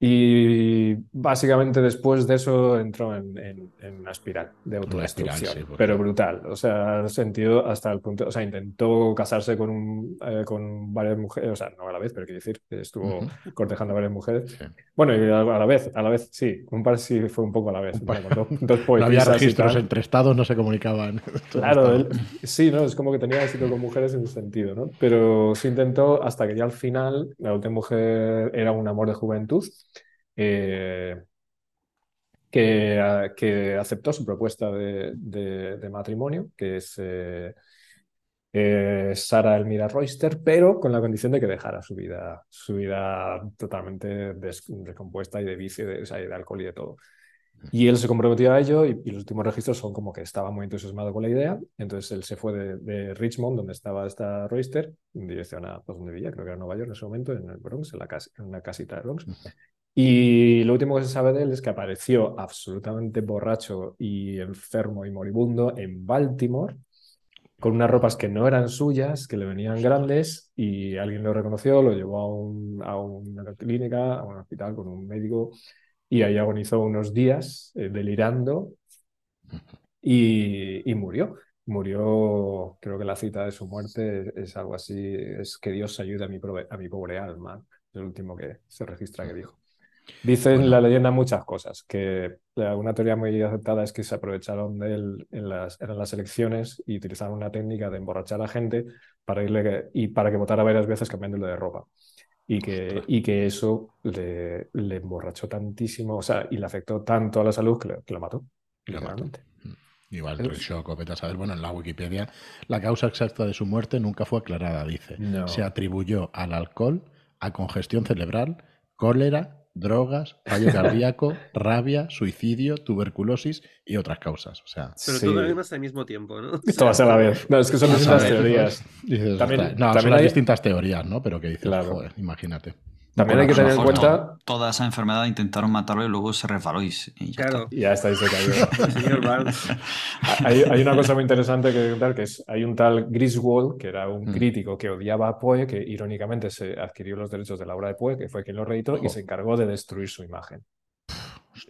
D: Y básicamente después de eso entró en, una espiral de autodestrucción, pero brutal. O sea, sentido hasta el punto, o sea, intentó casarse con, un, eh, con varias mujeres, o sea, no a la vez, pero quiero decir, que estuvo cortejando a varias mujeres. Bueno, y a, la vez, a la vez, sí, un par sí fue un poco a la vez.
A: no había registros entre estados, no se comunicaban.
D: claro, sí, ¿no? Es como que tenía éxito con mujeres en ese sentido, ¿no? Pero se intentó hasta que ya al final la última mujer era un amor de juventud eh, que, que, aceptó su propuesta de, matrimonio, que es eh, eh, Sara Elmira Royster, pero con la condición de que dejara su vida, su vida totalmente descompuesta y de vicio, de, de alcohol y de todo. Y él se comprometió a ello y, los últimos registros son como que estaba muy entusiasmado con la idea. Entonces él se fue de, Richmond, donde estaba esta Royster, en dirección a pues, donde vivía, creo que era Nueva York en ese momento, en el Bronx, en, la casa, en una casita de Bronx. Y lo último que se sabe de él es que apareció absolutamente borracho y enfermo y moribundo en Baltimore, con unas ropas que no eran suyas, que le venían grandes, y alguien lo reconoció, lo llevó a, una clínica, a un hospital con un médico, y ahí agonizó unos días eh, delirando y, murió. Murió, creo que la cita de su muerte es, algo así, es que Dios ayude a mi, a mi pobre alma, es el último que se registra que dijo. Dicen la leyenda muchas cosas, que una teoría muy aceptada es que se aprovecharon de él en las, en las elecciones y utilizaron una técnica de emborrachar a la gente para irle y para que votara varias veces cambiándole de ropa. Y que, y que eso le, le, emborrachó tantísimo, o sea, y le afectó tanto a la salud que, lo mató, literalmente.
A: Mm. Igual el shock, o saber, bueno, en la Wikipedia la causa exacta de su muerte nunca fue aclarada, dice. Se atribuyó al alcohol, a congestión cerebral, cólera drogas, fallo cardíaco, rabia, suicidio, tuberculosis y otras causas. O sea,
C: Pero todo además al mismo tiempo, ¿no?
D: Esto va a ser a la vez. No, es que son distintas teorías.
A: también, no, también hay distintas teorías, ¿no? Pero que dices, joder, imagínate.
D: También hay que tener en cuenta.
B: toda esa enfermedad intentaron matarlo y luego se resbaló y,
C: ya claro.
D: Está. Ya está, hay, hay, una cosa muy interesante que contar, que es, hay un tal Griswold, que era un mm. crítico que odiaba a Poe, que irónicamente se adquirió los derechos de la obra de Poe, que fue quien lo reeditó, y se encargó de destruir su imagen.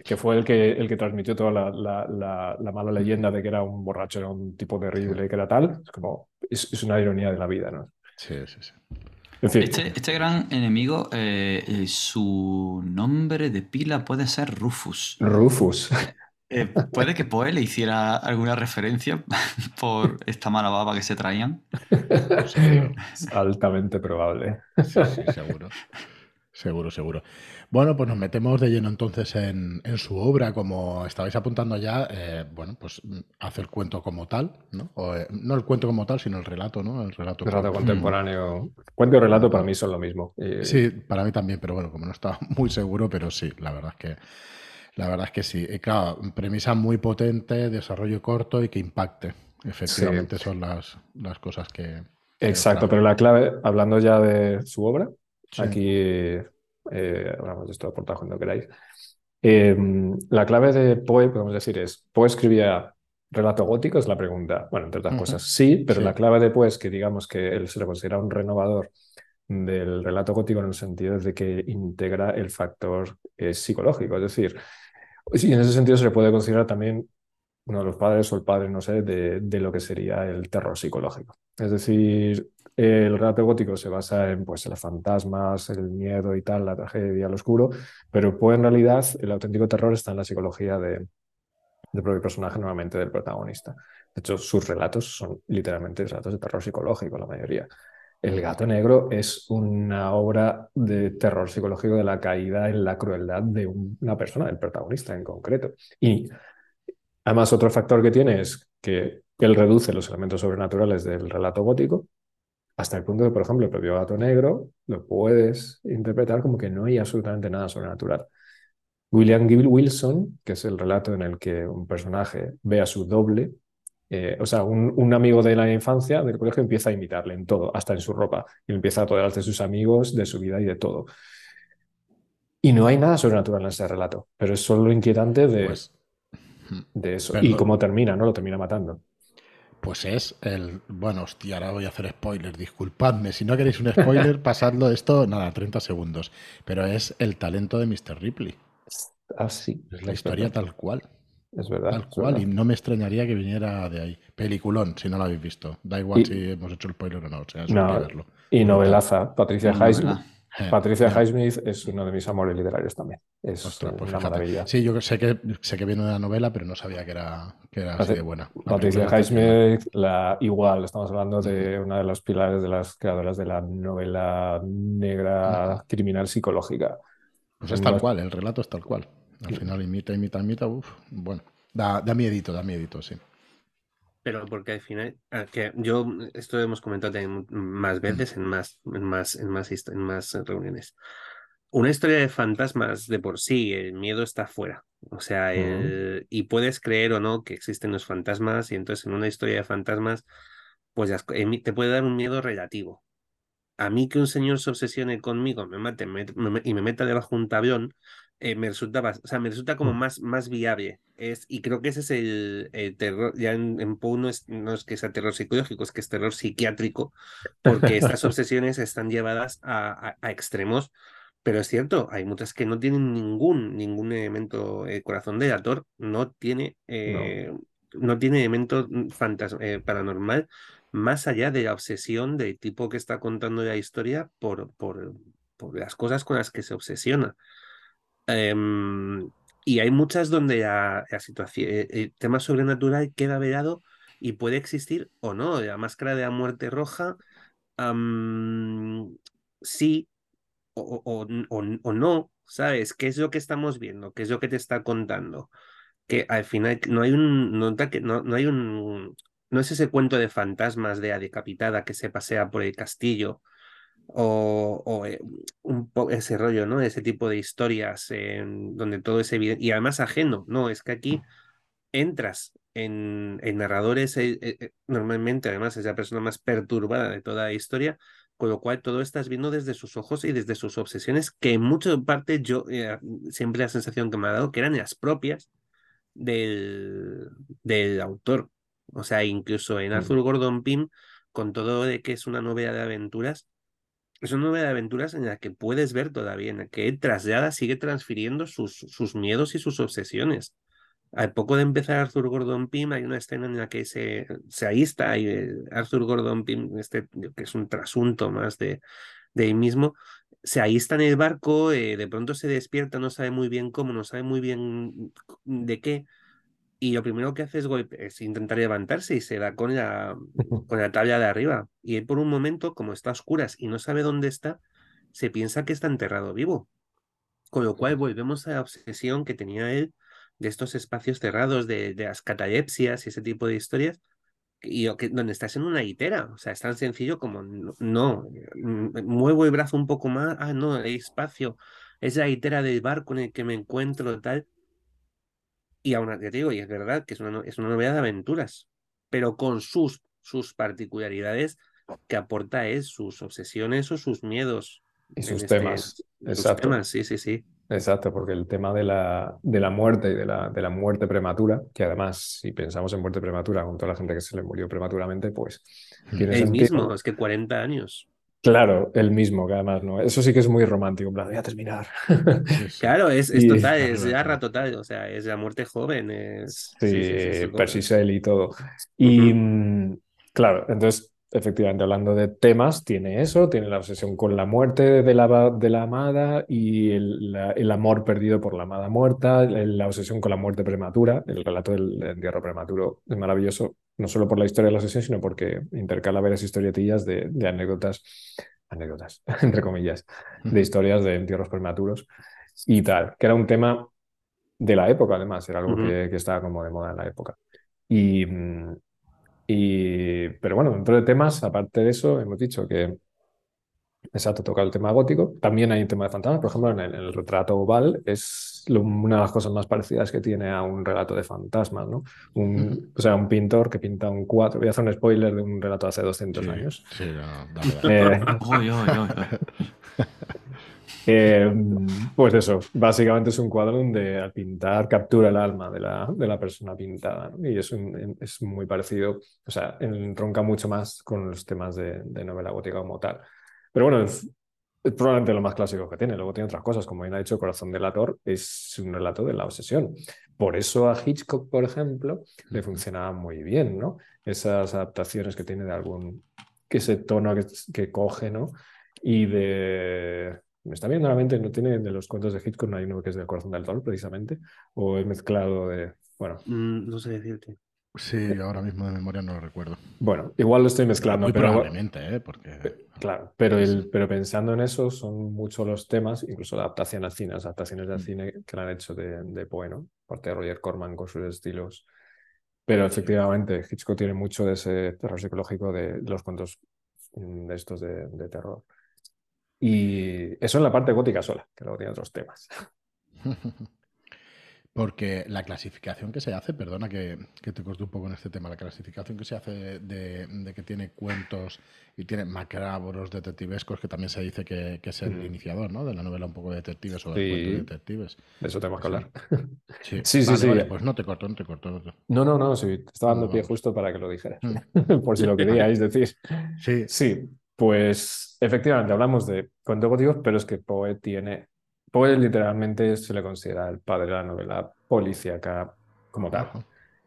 D: Que fue el que, el que transmitió toda la, la, la, mala leyenda de que era un borracho, era un tipo terrible, que era tal. Es como, es, es una ironía de la vida, ¿no?
A: Sí, sí, sí.
B: Este, este, gran enemigo, eh, eh, su nombre de pila puede ser Rufus.
D: Rufus.
B: Eh, puede que Poe le hiciera alguna referencia por esta mala baba que se traían.
D: altamente probable.
A: Sí, sí, seguro. Seguro, seguro. Bueno, pues nos metemos de lleno entonces en, su obra, como estabais apuntando ya, eh, bueno, pues hace el cuento como tal, ¿no? Eh, no el cuento como tal, sino el relato, ¿no? El relato,
D: contemporáneo. Cuento y relato para mí son lo mismo.
A: Sí, para mí también, pero bueno, como no estaba muy seguro, pero sí, la verdad es que la verdad es que sí. Y claro, premisa muy potente, desarrollo corto y que impacte. Efectivamente son las, las cosas que...
D: Exacto, pero la clave, hablando ya de su obra, aquí eh, hablamos de esto aportado cuando queráis. Em, la clave de Poe, podemos decir, es, Poe escribía relato gótico, es la pregunta. Bueno, entre otras cosas, sí, pero la clave de Poe es que digamos que él se le considera un renovador del relato gótico en el sentido de que integra el factor eh, psicológico, es decir, y en ese sentido se le puede considerar también uno de los padres o el padre, no sé, de, de lo que sería el terror psicológico. Es decir, el relato gótico se basa en pues, los fantasmas, el miedo y tal, la tragedia, el oscuro, pero pues en realidad el auténtico terror está en la psicología de, del propio personaje, normalmente del protagonista. De hecho, sus relatos son literalmente relatos de terror psicológico, la mayoría. El gato negro es una obra de terror psicológico de la caída en la crueldad de una persona, del protagonista en concreto. Y además otro factor que tiene es que él reduce los elementos sobrenaturales del relato gótico hasta el punto de, por ejemplo, el propio gato negro lo puedes interpretar como que no hay absolutamente nada sobrenatural. William Gill Wilson, que es el relato en el que un personaje ve a su doble, eh, o sea, un, amigo de la infancia del colegio empieza a imitarle en todo, hasta en su ropa, y empieza a apoderarse de sus amigos, de su vida y de todo. Y no hay nada sobrenatural en ese relato, pero es solo lo inquietante de, pues, de eso. y cómo termina, ¿no? Lo termina matando.
A: Pues es el. Bueno, hostia, ahora voy a hacer spoiler, disculpadme. Si no queréis un spoiler, pasadlo esto, nada, 30 segundos. Pero es el talento de Mr. Ripley.
D: Ah, sí.
A: Es la historia tal cual.
D: Es verdad.
A: Tal cual, y no me extrañaría que viniera de ahí. Peliculón, si no lo habéis visto. Da igual si hemos hecho el spoiler o no, o sea, es
D: no,
A: verlo.
D: Y novelaza, Patricia Highsmith. Patricia Highsmith es uno de mis amores literarios también. Es Ostras, pues una maravilla.
A: Sí, yo sé que, sé que viene de una novela, pero no sabía que era, que era así de buena.
D: Patricia Highsmith, la, igual, estamos hablando de una de los pilares de las creadoras de la novela negra criminal psicológica.
A: Pues es tal cual, el relato es tal cual. Al final imita, imita, imita, uff, bueno, da, da miedito, da miedito, sí.
C: Pero porque al final, ah, que yo, esto hemos comentado más veces en más, en más, en más, en más reuniones. Una historia de fantasmas de por sí, el miedo está fuera. O sea, y puedes creer o no que existen los fantasmas, y entonces en una historia de fantasmas, pues te puede dar un miedo relativo. A mí que un señor se obsesione conmigo, me mate y me meta debajo de un tablón, eh, me resulta, o sea, me resulta como más, más viable. Es, y creo que ese es el, terror, ya en, en Poe no es, no es, que sea terror psicológico, es que es terror psiquiátrico, porque estas obsesiones están llevadas a, a, extremos, pero es cierto, hay muchas que no tienen ningún, ningún elemento, eh, corazón de actor no tiene, eh, no. tiene elemento mm, paranormal, más allá de la obsesión del tipo que está contando la historia por, por, por las cosas con las que se obsesiona. Em, y hay muchas donde la, situación, eh, el tema sobrenatural queda velado y puede existir o no. La máscara de la muerte roja, sí o, o, no, ¿sabes? ¿Qué es lo que estamos viendo? ¿Qué es lo que te está contando? Que al final no hay un, no, no, no hay un, no es ese cuento de fantasmas de la decapitada que se pasea por el castillo o, eh, un ese rollo, ¿no? Ese tipo de historias en donde todo es evidente y además ajeno, no, es que aquí entras en, en narradores, eh, eh, normalmente además es la persona más perturbada de toda la historia, con lo cual todo estás viendo desde sus ojos y desde sus obsesiones, que en mucha parte yo siempre la sensación que me ha dado que eran las propias del, del autor. O sea, incluso en mm. Arthur Gordon Pym, con todo de que es una novela de aventuras, es una novela de aventuras en la que puedes ver todavía, que traslada, sigue transfiriendo sus, sus miedos y sus obsesiones. Al poco de empezar Arthur Gordon Pym, hay una escena en la que se, se ahista eh, Arthur Gordon Pym, este, que es un trasunto más de, de él mismo, se ahista en el barco, eh, de pronto se despierta, no sabe muy bien cómo, no sabe muy bien de qué, y lo primero que hace es, intentar levantarse y se da con la, con la tabla de arriba. Y él por un momento, como está a oscuras y no sabe dónde está, se piensa que está enterrado vivo. Con lo cual volvemos a la obsesión que tenía él de estos espacios cerrados, de, de las catalepsias y ese tipo de historias, y que, donde estás en una hitera. O sea, es tan sencillo como no, mm, muevo el brazo un poco más, ah, no, hay espacio, es la hitera del barco en el que me encuentro, tal y aún te digo, y es verdad que es una, es una novela de aventuras, pero con sus, sus particularidades que aporta es sus obsesiones o sus miedos.
D: Y sus este temas. Exacto. temas,
C: sí, sí, sí.
D: Exacto, porque el tema de la, de la muerte y de la, de la muerte prematura, que además, si pensamos en muerte prematura, con toda la gente que se le murió prematuramente, pues.
C: El mismo, es que 40 años.
D: Claro, el mismo, que además, ¿no? Eso sí que es muy romántico, en plan, voy a terminar.
C: claro, es, es total, es garra total, o sea, es la muerte joven. Es...
D: Sí, sí, sí, y todo. Y mm, claro, entonces, efectivamente, hablando de temas, tiene eso, tiene la obsesión con la muerte de la, de la amada y el, el, amor perdido por la amada muerta, la obsesión con la muerte prematura, el relato del entierro prematuro es maravilloso, no solo por la historia de la obsesión, sino porque intercala varias historietillas de, de anécdotas, anécdotas, entre comillas, de historias de entierros prematuros y tal, que era un tema de la época, además, era algo que, que, estaba como de moda en la época. Y, mm, y, pero bueno, dentro de temas, aparte de eso, hemos dicho que, exacto, toca el tema gótico. También hay un tema de fantasmas. Por ejemplo, en el, retrato oval es una de las cosas más parecidas que tiene a un relato de fantasmas, ¿no? Un, O sea, un pintor que pinta un cuadro. Voy a hacer un spoiler de un relato hace 200 años. Sí, no,
A: eh,
D: Em, pues eso, básicamente es un cuadro donde al pintar captura el alma de la, de la persona pintada. Y es, es muy parecido, o sea, entronca mucho más con los temas de, de novela gótica como tal. Pero bueno, es, probablemente lo más clásico que tiene. Luego tiene otras cosas, como bien ha dicho, Corazón delator es un relato de la obsesión. Por eso a Hitchcock, por ejemplo, le funcionaba muy bien, ¿no? Esas adaptaciones que tiene de algún, que ese tono que, que coge, ¿no? Y de me está viendo la mente, no tiene de los cuentos de Hitchcock, no hay uno que es del corazón del dolor, precisamente, o he mezclado de, bueno.
C: Mm, no sé decirte.
A: Sí, ahora mismo de memoria no lo recuerdo.
D: Bueno, igual lo estoy mezclando.
A: Muy pero, probablemente, ¿eh? Porque...
D: Claro, pero, el, pero pensando en eso, son muchos los temas, incluso la adaptación al cine, las adaptaciones del cine que le han hecho de, de Poe, ¿no? Parte de Roger Corman con sus estilos. Pero efectivamente, Hitchcock tiene mucho de ese terror psicológico de los cuentos mm, de estos de, de terror. Y eso en la parte gótica sola, que luego tiene otros temas.
A: Porque la clasificación que se hace, perdona que, te corte un poco en este tema, la clasificación que se hace de, que tiene cuentos y tiene macabros detectivescos, que también se dice que, es el iniciador ¿no? de la novela un poco de detectives o de cuentos de detectives.
D: De eso tenemos que hablar.
A: Sí, sí, sí. sí, Pues no te corto, no te corto.
D: No, no, no, sí, te estaba dando pie justo para que lo dijeras, mm. por si lo queríais decir.
A: Sí.
D: Sí, pues efectivamente hablamos de cuentos góticos, pero es que Poe tiene. Poe literalmente se le considera el padre de la novela policíaca como tal.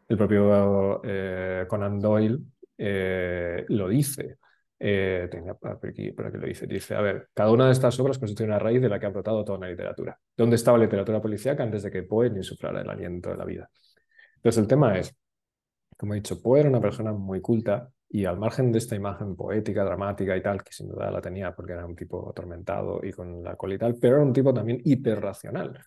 D: El propio eh, Conan Doyle eh, lo dice. Eh, tenía para aquí para que lo dice. Dice, a ver, cada una de estas obras constituye una raíz de la que ha brotado toda la literatura. ¿Dónde estaba la literatura policíaca antes de que Poe ni insuflara el aliento de la vida? Entonces el tema es, como he dicho, Poe era una persona muy culta y al margen de esta imagen poética, dramática y tal, que sin duda la tenía porque era un tipo atormentado y con la cola y tal, pero era un tipo también hiperracional.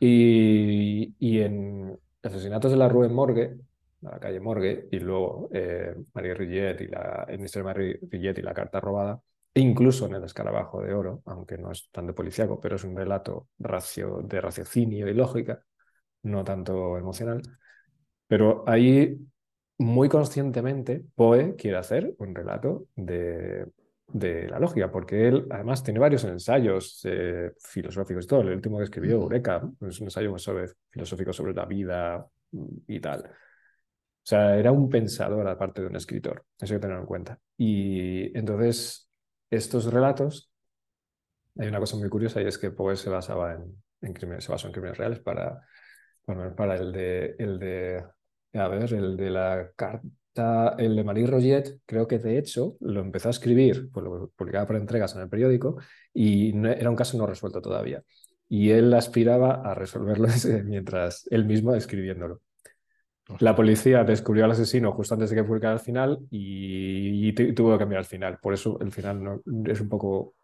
D: Y, y en Asesinatos de la Rue Morgue, la calle Morgue, y luego eh, Marie Rillet y la, el misterio de Marie Rillet y la carta robada, e incluso en el escarabajo de oro, aunque no es tan de policíaco, pero es un relato racio, de raciocinio y lógica, no tanto emocional. Pero ahí muy conscientemente Poe quiere hacer un relato de, la lógica, porque él además tiene varios ensayos eh, filosóficos y todo. El último que escribió, Eureka, es un ensayo sobre, filosófico sobre la vida y tal. O sea, era un pensador aparte de un escritor, eso hay que tenerlo en cuenta. Y entonces, estos relatos, hay una cosa muy curiosa y es que Poe se basaba en, en crímenes, se basó en crímenes reales para, para el de, el de a ver, el de la carta, el de Marie Roget, creo que de hecho lo empezó a escribir, pues lo publicaba por entregas en el periódico y era un caso no resuelto todavía. Y él aspiraba a resolverlo mientras él mismo escribiéndolo. La policía descubrió al asesino justo antes de que publicara el final y, tuvo que cambiar el final. Por eso el final no, es un poco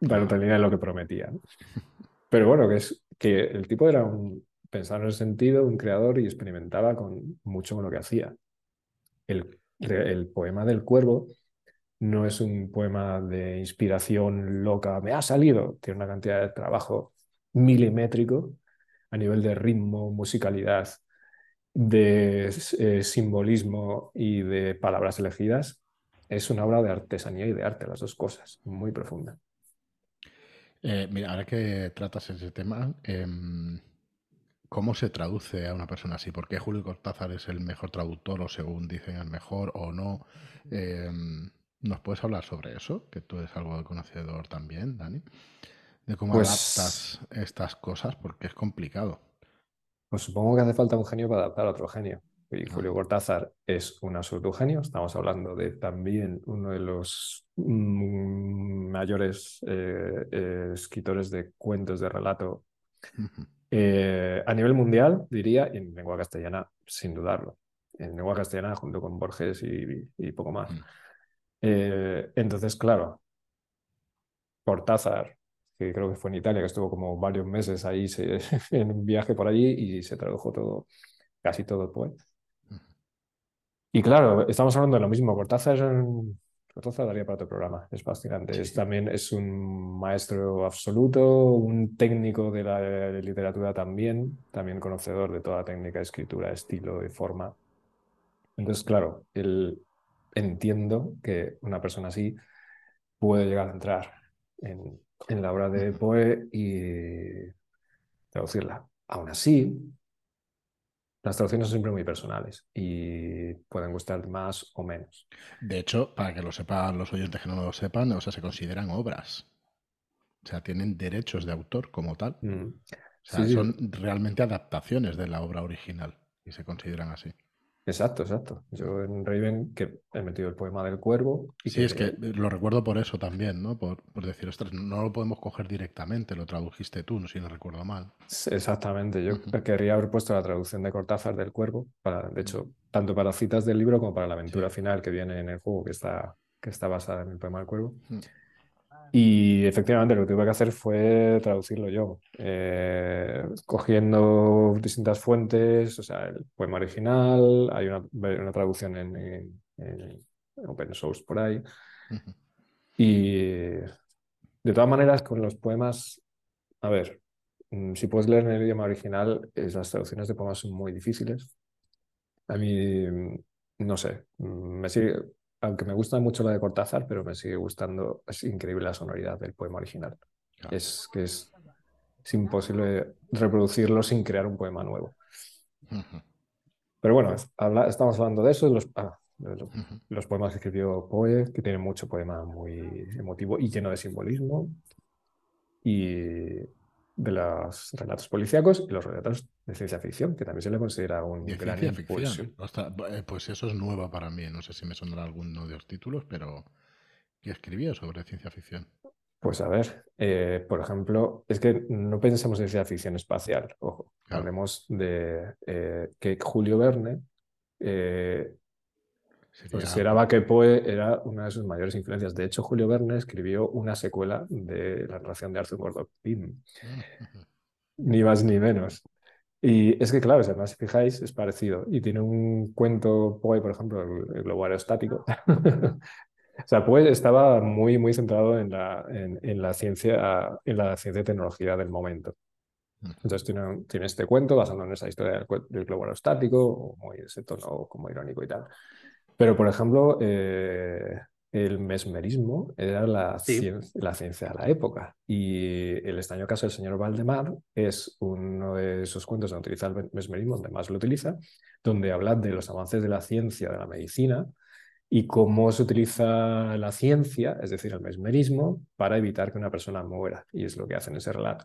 D: la totalidad de lo que prometía. Pero bueno, que es que el tipo era un, pensaba en el sentido, un creador y experimentaba con mucho con lo que hacía. El, poema del cuervo no es un poema de inspiración loca, me ha salido, tiene una cantidad de trabajo milimétrico a nivel de ritmo, musicalidad, de eh, simbolismo y de palabras elegidas. Es una obra de artesanía y de arte, las dos cosas, muy profunda.
A: Eh, mira, ahora que tratas ese tema, em, ¿Cómo se traduce a una persona así? ¿Por qué Julio Cortázar es el mejor traductor o según dicen el mejor o no? Em, ¿Nos puedes hablar sobre eso? Que tú eres algo de conocedor también, Dani. De cómo pues adaptas estas cosas, porque es complicado.
D: Pues supongo que hace falta un genio para adaptar a otro genio. Y ah. Julio Cortázar es un absoluto genio. Estamos hablando de también uno de los mm, mayores eh, eh, escritores de cuentos de relato eh, a nivel mundial, diría, en lengua castellana, sin dudarlo. En lengua castellana, junto con Borges y, poco más. Mm. Eh, entonces, claro, Cortázar, que creo que fue en Italia, que estuvo como varios meses ahí en un viaje por allí y se tradujo todo, casi todo el poema. Y claro, estamos hablando de lo mismo. Cortázar es un Cortázar daría para otro programa, es fascinante. Es, también es un maestro absoluto, un técnico de la literatura también, también conocedor de toda la técnica de escritura, estilo y forma. Entonces, claro, él, entiendo que una persona así puede llegar a entrar en, en la obra de Poe y traducirla. Aún así, las traducciones son siempre muy personales y pueden gustar más o menos.
A: De hecho, para que lo sepan los oyentes que no lo sepan, o sea, se consideran obras. O sea, tienen derechos de autor como tal. Mm. O sea, son realmente adaptaciones de la obra original y se consideran así.
D: Exacto, exacto. Yo en Raven que he metido el poema del cuervo.
A: Y sí, es que lo recuerdo por eso también, ¿no? Por, decir, ostras, no lo podemos coger directamente, lo tradujiste tú, si no recuerdo mal.
D: Exactamente, yo querría haber puesto la traducción de Cortázar del cuervo, para, de hecho, tanto para citas del libro como para la aventura final que viene en el juego que está, que está basada en el poema del cuervo. Y efectivamente lo que tuve que hacer fue traducirlo yo, eh, cogiendo distintas fuentes, o sea, el poema original, hay una, una traducción en, open source por ahí. Y de todas maneras, con los poemas, a ver, mm, si puedes leer en el idioma original, las traducciones de poemas son muy difíciles. A mí, mm, no sé, mm, me sigue, aunque me gusta mucho la de Cortázar, pero me sigue gustando, es increíble la sonoridad del poema original. Es que es, imposible reproducirlo sin crear un poema nuevo. Pero bueno, estamos hablando de eso, los, ah, los poemas que escribió Poe, que tiene mucho poema muy emotivo y lleno de simbolismo. Y de los relatos policíacos y los relatos de ciencia ficción, que también se le considera un gran
A: ficción. Eh, pues eso es nuevo para mí. No sé si me sonará alguno de los títulos, pero ¿qué escribía sobre ciencia ficción?
D: Pues a ver, eh, por ejemplo, es que no pensemos en ciencia ficción espacial, ojo. Hablemos de eh, que Julio Verne Consideraba que Poe era una de sus mayores influencias. De hecho, Julio Verne escribió una secuela de la relación de Arthur Gordon Pym. ni más ni menos. Y es que, claro, si además fijáis, es parecido. Y tiene un cuento Poe, por ejemplo, el, globo aerostático. o sea, Poe estaba muy, muy centrado en la, en, la ciencia, en la ciencia y tecnología del momento. Entonces tiene, tiene, este cuento basado en esa historia del, del globo aerostático, muy ese tono como irónico y tal. Pero, por ejemplo, eh, el mesmerismo era la, ciencia, la ciencia de la época. Y el extraño caso del señor Valdemar es uno de esos cuentos donde utiliza el mesmerismo, donde más lo utiliza, donde habla de los avances de la ciencia, de la medicina, y cómo se utiliza la ciencia, es decir, el mesmerismo, para evitar que una persona muera. Y es lo que hace en ese relato.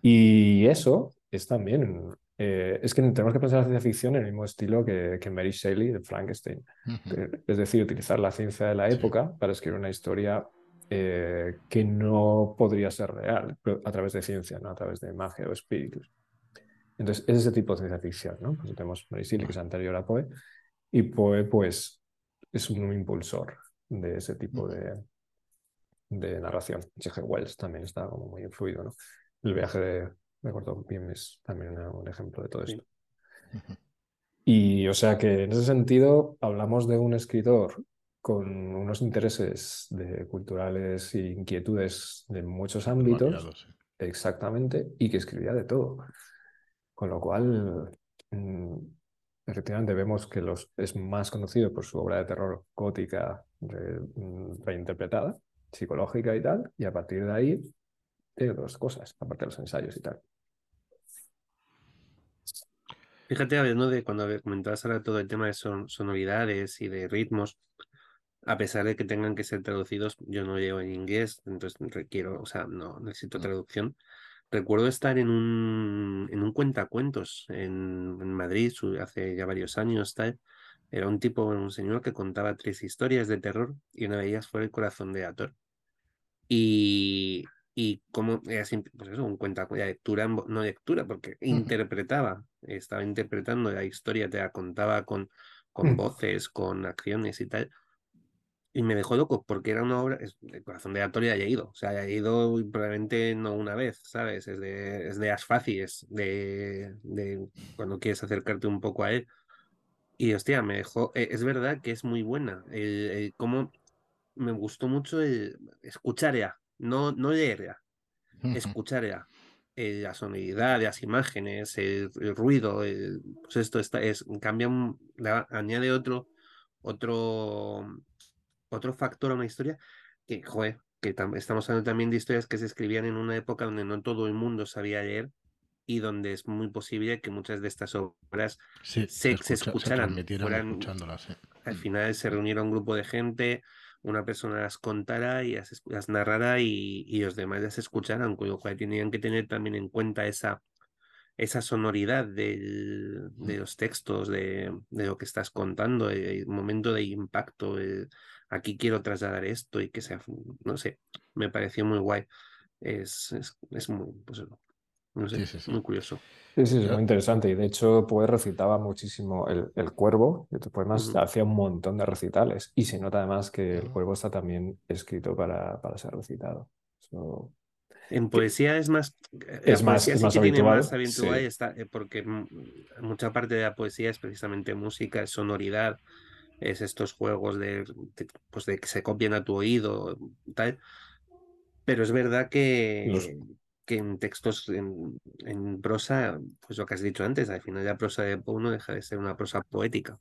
D: Y eso es también eh, es que tenemos que pensar la ciencia ficción en el mismo estilo que, que Mary Shelley de Frankenstein. Eh, es decir, utilizar la ciencia de la época para escribir una historia eh, que no podría ser real a través de ciencia, no a través de magia o espíritus. Entonces, es ese tipo de ciencia ficción. ¿no? Pues tenemos Mary Shelley, que es anterior a Poe, y Poe, pues, es un impulsor de ese tipo de, de narración. H.G. Wells también está como muy influido. ¿no? El viaje de me acuerdo bien, es también un ejemplo de todo esto. Y o sea que en ese sentido hablamos de un escritor con unos intereses de, culturales e inquietudes de muchos ámbitos. Exactamente, y que escribía de todo. Con lo cual, mm, efectivamente vemos que los, es más conocido por su obra de terror gótica mm, reinterpretada, psicológica y tal, y a partir de ahí tiene otras cosas, aparte de los ensayos y tal.
C: Fíjate, hablando de cuando comentabas ahora todo el tema de sonoridades y de ritmos, a pesar de que tengan que ser traducidos, yo no llevo en inglés, entonces requiero, o sea, no necesito traducción. Recuerdo estar en un, en un cuentacuentos en, en Madrid hace ya varios años, tal. Era un tipo, un señor que contaba tres historias de terror y una de ellas fue El corazón de Ator. Y, y cómo era pues eso, un cuenta de lectura, no lectura, porque interpretaba, estaba interpretando la historia, te la contaba con, con mm. voces, con acciones y tal. Y me dejó loco, porque era una obra, es, el corazón de actor ya ha ido, o sea, ha ido probablemente no una vez, ¿sabes? Es de, es de las fáciles, de, de cuando quieres acercarte un poco a él. Y hostia, me dejó, e, es verdad que es muy buena, el, cómo me gustó mucho el escuchar ya, no, no leer escuchar ya. Eh, la sonoridad, las imágenes, el, ruido, pues esto está, es, cambia, añade otro, otro, otro factor a una historia que, joder, que estamos hablando también de historias que se escribían en una época donde no todo el mundo sabía leer y donde es muy posible que muchas de estas obras se, se, escucharan. Al mm. final se reuniera un grupo de gente, una persona las contara y las, narrara y, y, los demás las escucharan, con lo cual tenían que tener también en cuenta esa, esa sonoridad del, de los textos, de, de, lo que estás contando, el, momento de impacto, aquí quiero trasladar esto y que sea, no sé, me pareció muy guay. Es, es, es muy, pues, no sé, muy curioso.
D: Sí, sí, es muy interesante. Y de hecho, pues recitaba muchísimo el, el cuervo. Y poemas hacía un montón de recitales. Y se nota además que el cuervo está también escrito para, para ser recitado.
C: En poesía es más.
D: Eh, es más, es más habitual. Más
C: habitual está, eh, porque mucha parte de la poesía es precisamente música, es sonoridad, es estos juegos de, pues de que se copien a tu oído, tal. Pero es verdad que que en textos en, prosa, pues lo que has dicho antes, al final la prosa de Poe no deja de ser una prosa poética.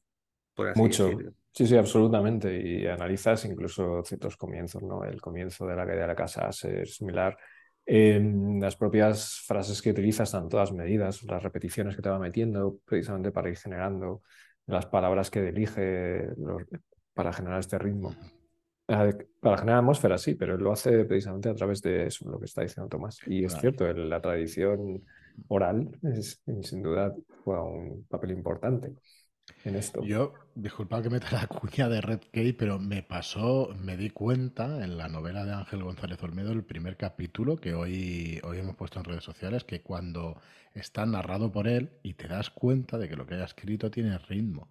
C: Por así
D: Mucho. Sí, sí, absolutamente. Y analizas incluso ciertos comienzos, ¿no? El comienzo de la caída de la casa es similar. las propias frases que utilizas están todas medidas, las repeticiones que te va metiendo precisamente para ir generando las palabras que elige para generar este ritmo. Para generar atmósfera, sí, pero él lo hace precisamente a través de eso, lo que está diciendo Tomás. Y es cierto, la tradición oral es, sin duda juega un papel importante en esto.
A: Yo, disculpa que meta la cuña de Red Key, pero me pasó, me di cuenta en la novela de Ángel González Olmedo, el primer capítulo que hoy, hoy hemos puesto en redes sociales, que cuando está narrado por él y te das cuenta de que lo que haya escrito tiene ritmo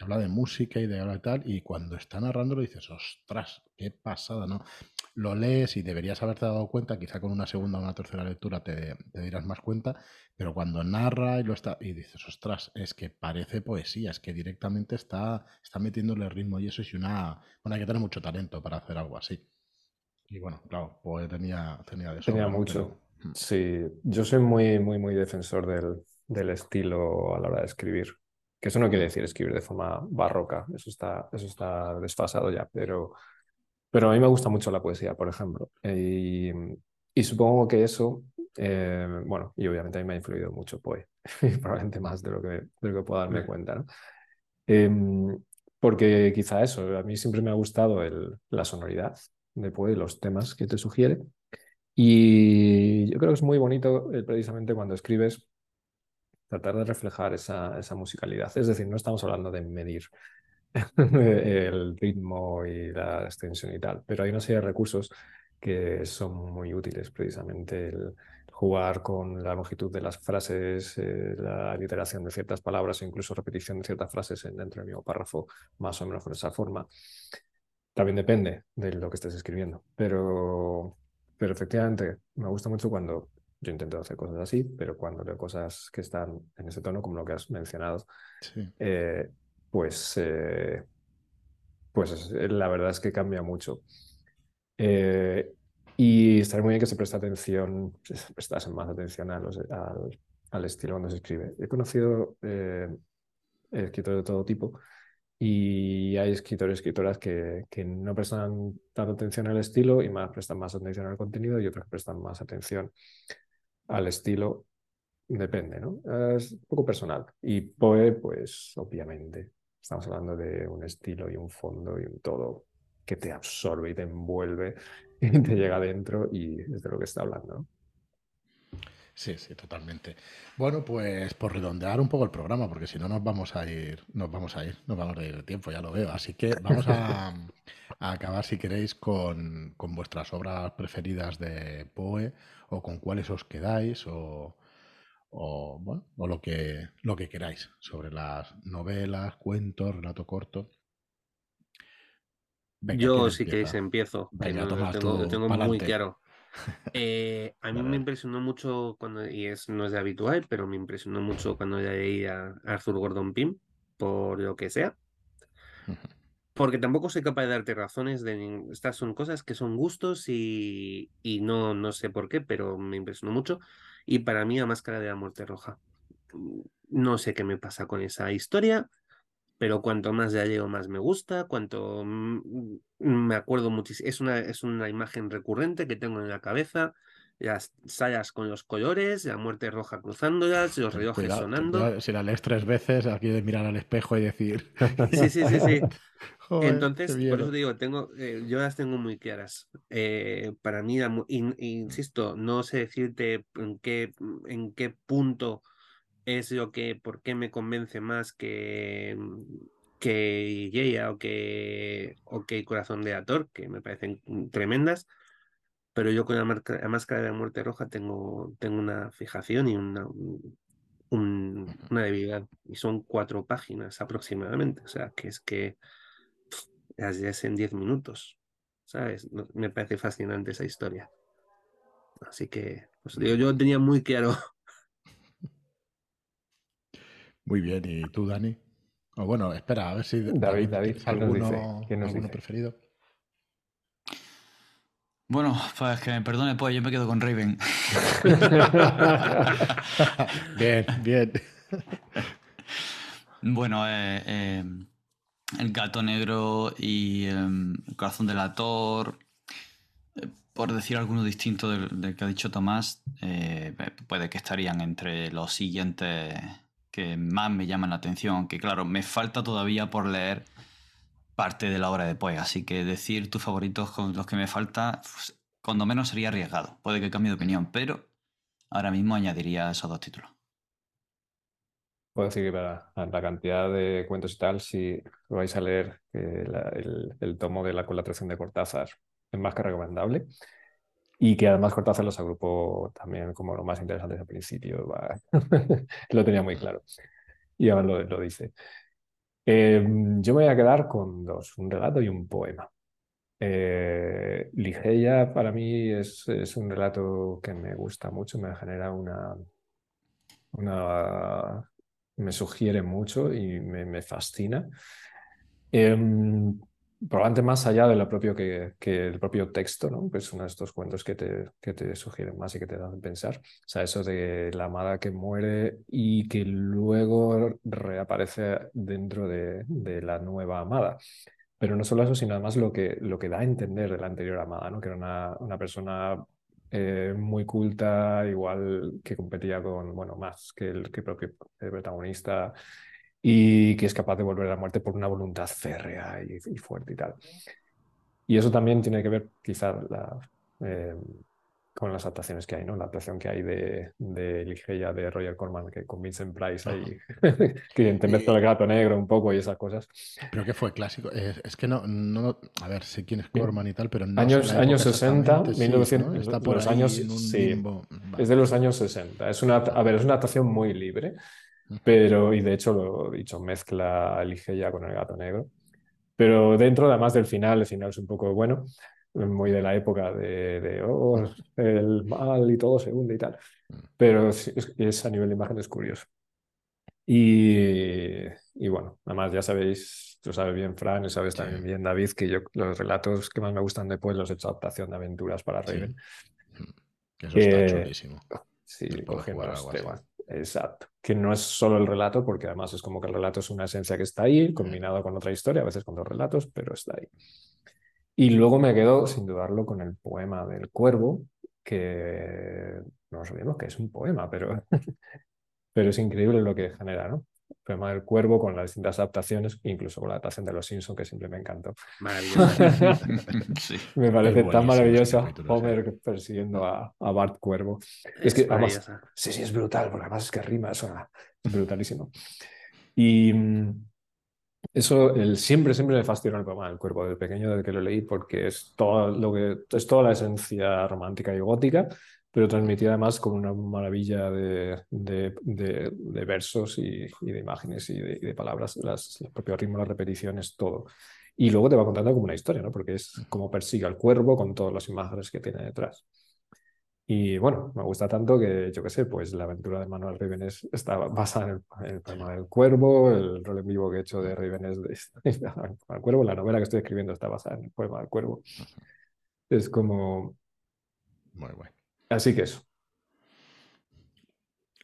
A: habla de música y de habla y tal, y cuando está narrando lo dices, ostras, qué pasada, ¿no? Lo lees y deberías haberte dado cuenta, quizá con una segunda o una tercera lectura te, te dirás más cuenta, pero cuando narra y lo está, y dices, ostras, es que parece poesía, es que directamente está, está metiéndole ritmo y eso es una, bueno, hay que tener mucho talento para hacer algo así. Y bueno, claro, pues tenía, tenía de
D: eso. Tenía mucho. Mm. Sí, yo soy muy, muy, muy defensor del, del estilo a la hora de escribir. Que eso no quiere decir escribir de forma barroca, eso está, eso está desfasado ya, pero, pero a mí me gusta mucho la poesía, por ejemplo. Y, y supongo que eso, eh, bueno, y obviamente a mí me ha influido mucho Poe, probablemente más de lo que, de lo que puedo darme cuenta, ¿no? Em, porque quizá eso, a mí siempre me ha gustado el, la sonoridad de Poe, los temas que te sugiere. Y yo creo que es muy bonito eh, precisamente cuando escribes tratar de reflejar esa, musicalidad. Es decir, no estamos hablando de medir el ritmo y la extensión y tal, pero hay una serie de recursos que son muy útiles, precisamente el jugar con la longitud de las frases, eh, la literación de ciertas palabras o incluso repetición de ciertas frases dentro del mismo párrafo, más o menos de esa forma. También depende de lo que estés escribiendo, pero, pero efectivamente me gusta mucho cuando yo intento hacer cosas así, pero cuando leo cosas que están en ese tono, como lo que has mencionado, eh, pues, eh, pues la verdad es que cambia mucho. Eh, y estaría muy bien que se preste atención, se prestase más atención a los, al, al, estilo cuando se escribe. He conocido escritores de todo tipo y hay escritores y escritoras que, que, no prestan tanta atención al estilo y más prestan más atención al contenido y otros que prestan más atención al estilo, depende, ¿no? Es un poco personal. Y Poe, pues obviamente, estamos hablando de un estilo y un fondo y un todo que te absorbe y te envuelve y te llega adentro y es de lo que está hablando.
A: Sí, sí, totalmente. Bueno, pues por redondear un poco el programa, porque si no nos vamos a ir, nos vamos a ir, nos vamos a ir de tiempo, ya lo veo. Así que vamos a, acabar, si queréis, con, con, vuestras obras preferidas de Poe o con cuáles os quedáis o, o, bueno, o lo, que, lo que queráis sobre las novelas, cuentos, relato corto.
C: Yo, si queréis, empiezo. lo tengo, muy claro. Eh, a mí me impresionó mucho cuando, y es, no es de habitual, pero me impresionó mucho cuando leí a Arthur Gordon Pym, por lo que sea. Porque tampoco soy capaz de darte razones de estas son cosas que son gustos y, y no, no sé por qué, pero me impresionó mucho. Y para mí, la máscara de la muerte roja. Mm, no sé qué me pasa con esa historia. Pero cuanto más ya llego, más me gusta, cuanto me acuerdo muchísimo. Es una, es una imagen recurrente que tengo en la cabeza las sayas con los colores, la muerte roja cruzándolas, los relojes sonando.
A: si la lees tres veces, aquí de mirar al espejo y decir.
C: Sí, sí, sí, sí. Entonces, por eso digo, tengo, eh, yo las tengo muy claras. Eh, para mí, insisto, no sé decirte en qué, en qué punto es lo que, por qué me convence más que, que Yeya o que, o que Corazón de Ator, que me parecen tremendas pero yo con la, máscara de la muerte roja tengo, tengo una fijación y una, una debilidad. Y son cuatro páginas aproximadamente. O sea, que es que las lees en diez minutos. ¿Sabes? Me parece fascinante esa historia. Así que, pues digo, yo tenía muy claro.
A: Muy bien, ¿y tú, Dani? O bueno, espera, a ver si
D: David, David,
A: alguno, alguno preferido.
B: Bueno, pues que me perdone, pues yo me quedo con Raven.
A: bien, bien.
B: Bueno, eh, eh, el gato negro y em, el corazón del ator, eh, por decir alguno distinto del, que ha dicho Tomás, puede que estarían entre los siguientes que más me llaman la atención, aunque claro, me falta todavía por leer parte de la obra de Poe. Así que decir tus favoritos con los que me falta, pues, cuando menos sería arriesgado. Puede que cambie de opinión, pero ahora mismo añadiría esos dos títulos.
D: Puedo decir que para la cantidad de cuentos y tal, si vais a leer el, tomo de la colaboración de Cortázar, es más que recomendable. Y que además Cortázar los agrupó también como lo más interesante al principio. lo tenía muy claro. Y ahora lo, lo dice. Em, yo me voy a quedar con dos, un relato y un poema. Eh, Ligeia para mí es, es, un relato que me gusta mucho, me genera una, una me sugiere mucho y me, me fascina. Em, probablemente más allá de lo propio el propio texto, ¿no? que es uno de estos cuentos que te, que sugieren más y que te dan a pensar. O sea, eso de la amada que muere y que luego reaparece dentro de, la nueva amada. Pero no solo eso, sino además lo que, lo da a entender de la anterior amada, ¿no? que era una, persona eh, muy culta, igual que competía con, bueno, más que el, que propio protagonista, y que es capaz de volver a la muerte por una voluntad férrea y, fuerte y tal. Y eso también tiene que ver quizá eh, con las adaptaciones que hay, ¿no? La adaptación que hay de, de Ligeia de Roger Corman, que con Vincent Price ahí, que te el gato negro un poco y esas cosas.
A: Pero que fue clásico. Es, que no, no, a ver, sé quién es Corman y tal, pero no
D: Años, años 60, 1900, Está por los años, sí, es de los años 60. Es una, a ver, es una adaptación muy libre. Pero, y de hecho, lo dicho, mezcla ya con el gato negro. Pero dentro, además del final, el final es un poco bueno, muy de la época de, de oh, el mal y todo se hunde y tal. Pero es, es a nivel de imagen es curioso. Y, y, bueno, además ya sabéis, tú sabes bien, Fran, y sabes también bien, David, que yo los relatos que más me gustan después los he hecho adaptación de aventuras para Raven.
A: Eso está chulísimo.
D: Sí, cogen los temas. Exacto. Que no es solo el relato, porque además es como que el relato es una esencia que está ahí, combinado con otra historia, a veces con dos relatos, pero está ahí. Y luego me quedo, sin dudarlo, con el poema del cuervo, que no sabemos que es un poema, pero, pero es increíble lo que genera, ¿no? El poema del cuervo con las distintas adaptaciones, incluso con la adaptación de Los Simpson, que siempre me encantó. Me parece tan maravilloso Homer persiguiendo a, a, Bart Cuervo. Es, que, además, sí, sí, es brutal, porque además es que rima, es brutalísimo. Y mm, eso el, siempre, siempre me fascinó el poema del cuervo del pequeño del que lo leí, porque es, todo lo que, es toda la esencia romántica y gótica, pero transmitida además con una maravilla de, de, de, versos y, y, de imágenes y de, palabras, las, el propio ritmo, las repeticiones, todo. Y luego te va contando como una historia, ¿no? Porque es como persigue al cuervo con todas las imágenes que tiene detrás. Y bueno, me gusta tanto que, yo qué sé, pues la aventura de Manuel Rivenes está basada en el, poema del cuervo, el rol en vivo que he hecho de Rivenes de, el cuervo, la novela que estoy escribiendo está basada en el poema del cuervo. Es como...
A: Muy bueno.
D: Así que eso.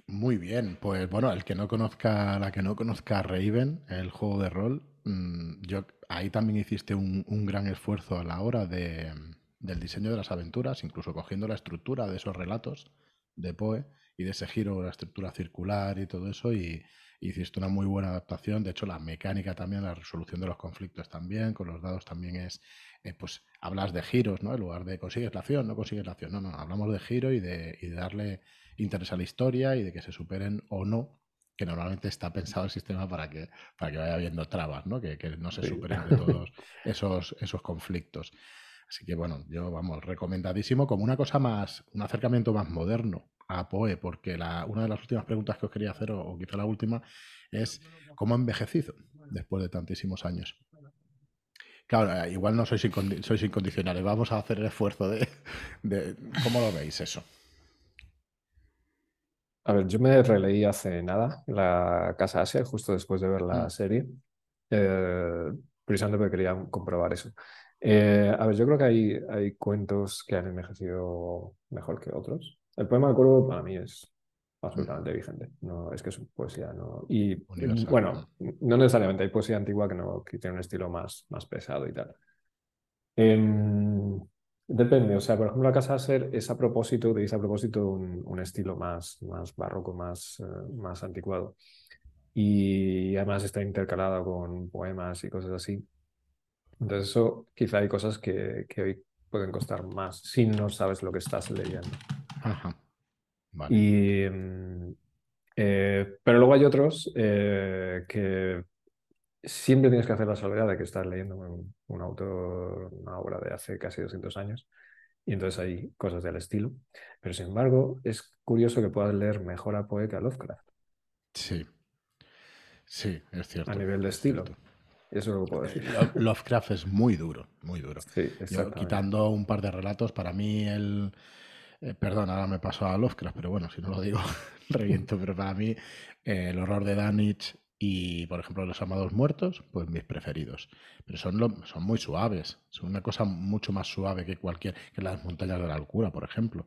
A: Muy bien, pues bueno, el que no conozca, la que no conozca Raven, el juego de rol, mm, yo ahí también hiciste un, gran esfuerzo a la hora de, del diseño de las aventuras, incluso cogiendo la estructura de esos relatos de Poe y de ese giro, la estructura circular y todo eso, y, hiciste una muy buena adaptación. De hecho, la mecánica también, la resolución de los conflictos también, con los dados también es, eh, pues hablas de giros, ¿no? En lugar de consigues la acción, no consigues la acción. No, no, hablamos de giro y de, y de darle interés a la historia y de que se superen o no que normalmente está pensado el sistema para que, para que vaya habiendo trabas, ¿no? Que, no se superen de todos esos, esos conflictos. Así que bueno, yo vamos, recomendadísimo como una cosa más, un acercamiento más moderno a Poe, porque la, una de las últimas preguntas que os quería hacer, o, quizá la última, es cómo ha envejecido después de tantísimos años. Claro, eh, igual no sois, sois incondicionales, vamos a hacer el esfuerzo de, de... ¿Cómo lo veis eso?
D: A ver, yo me releí hace nada la Casa Asia, justo después de ver la mm. serie, eh, precisamente porque quería comprobar eso. Eh, a ver, yo creo que hay, hay cuentos que han envejecido mejor que otros. El poema del cuervo para mí es absolutamente vigente. No, es que es poesía, ¿no? Y bueno, no necesariamente hay poesía antigua que no que tiene un estilo más, más pesado y tal. Em, depende, o sea, por ejemplo, la Casa Ser es a propósito, dice a propósito un, un estilo más, más barroco, más, eh, más anticuado. Y además está intercalada con poemas y cosas así. Entonces, eso quizá hay cosas que, que hoy pueden costar más si no sabes lo que estás leyendo. Ajá. Y, mm, eh, pero luego hay otros eh, que siempre tienes que hacer la salvedad de que estás leyendo un, autor, una obra de hace casi 200 años, y entonces hay cosas del estilo. Pero sin embargo, es curioso que puedas leer mejor a Poe que a Lovecraft.
A: Sí, sí, es cierto.
D: A nivel de estilo. Eso lo puedo decir.
A: Lovecraft es muy duro, muy duro.
D: Sí,
A: quitando un par de relatos, para mí el eh, perdón, ahora me paso a Lovecraft, pero bueno, si no lo digo, reviento. Pero para mí, eh, el horror de Danich y, por ejemplo, Los Amados Muertos, pues mis preferidos. Pero son, son muy suaves. Son una cosa mucho más suave que cualquier. que las montañas de la locura, por ejemplo.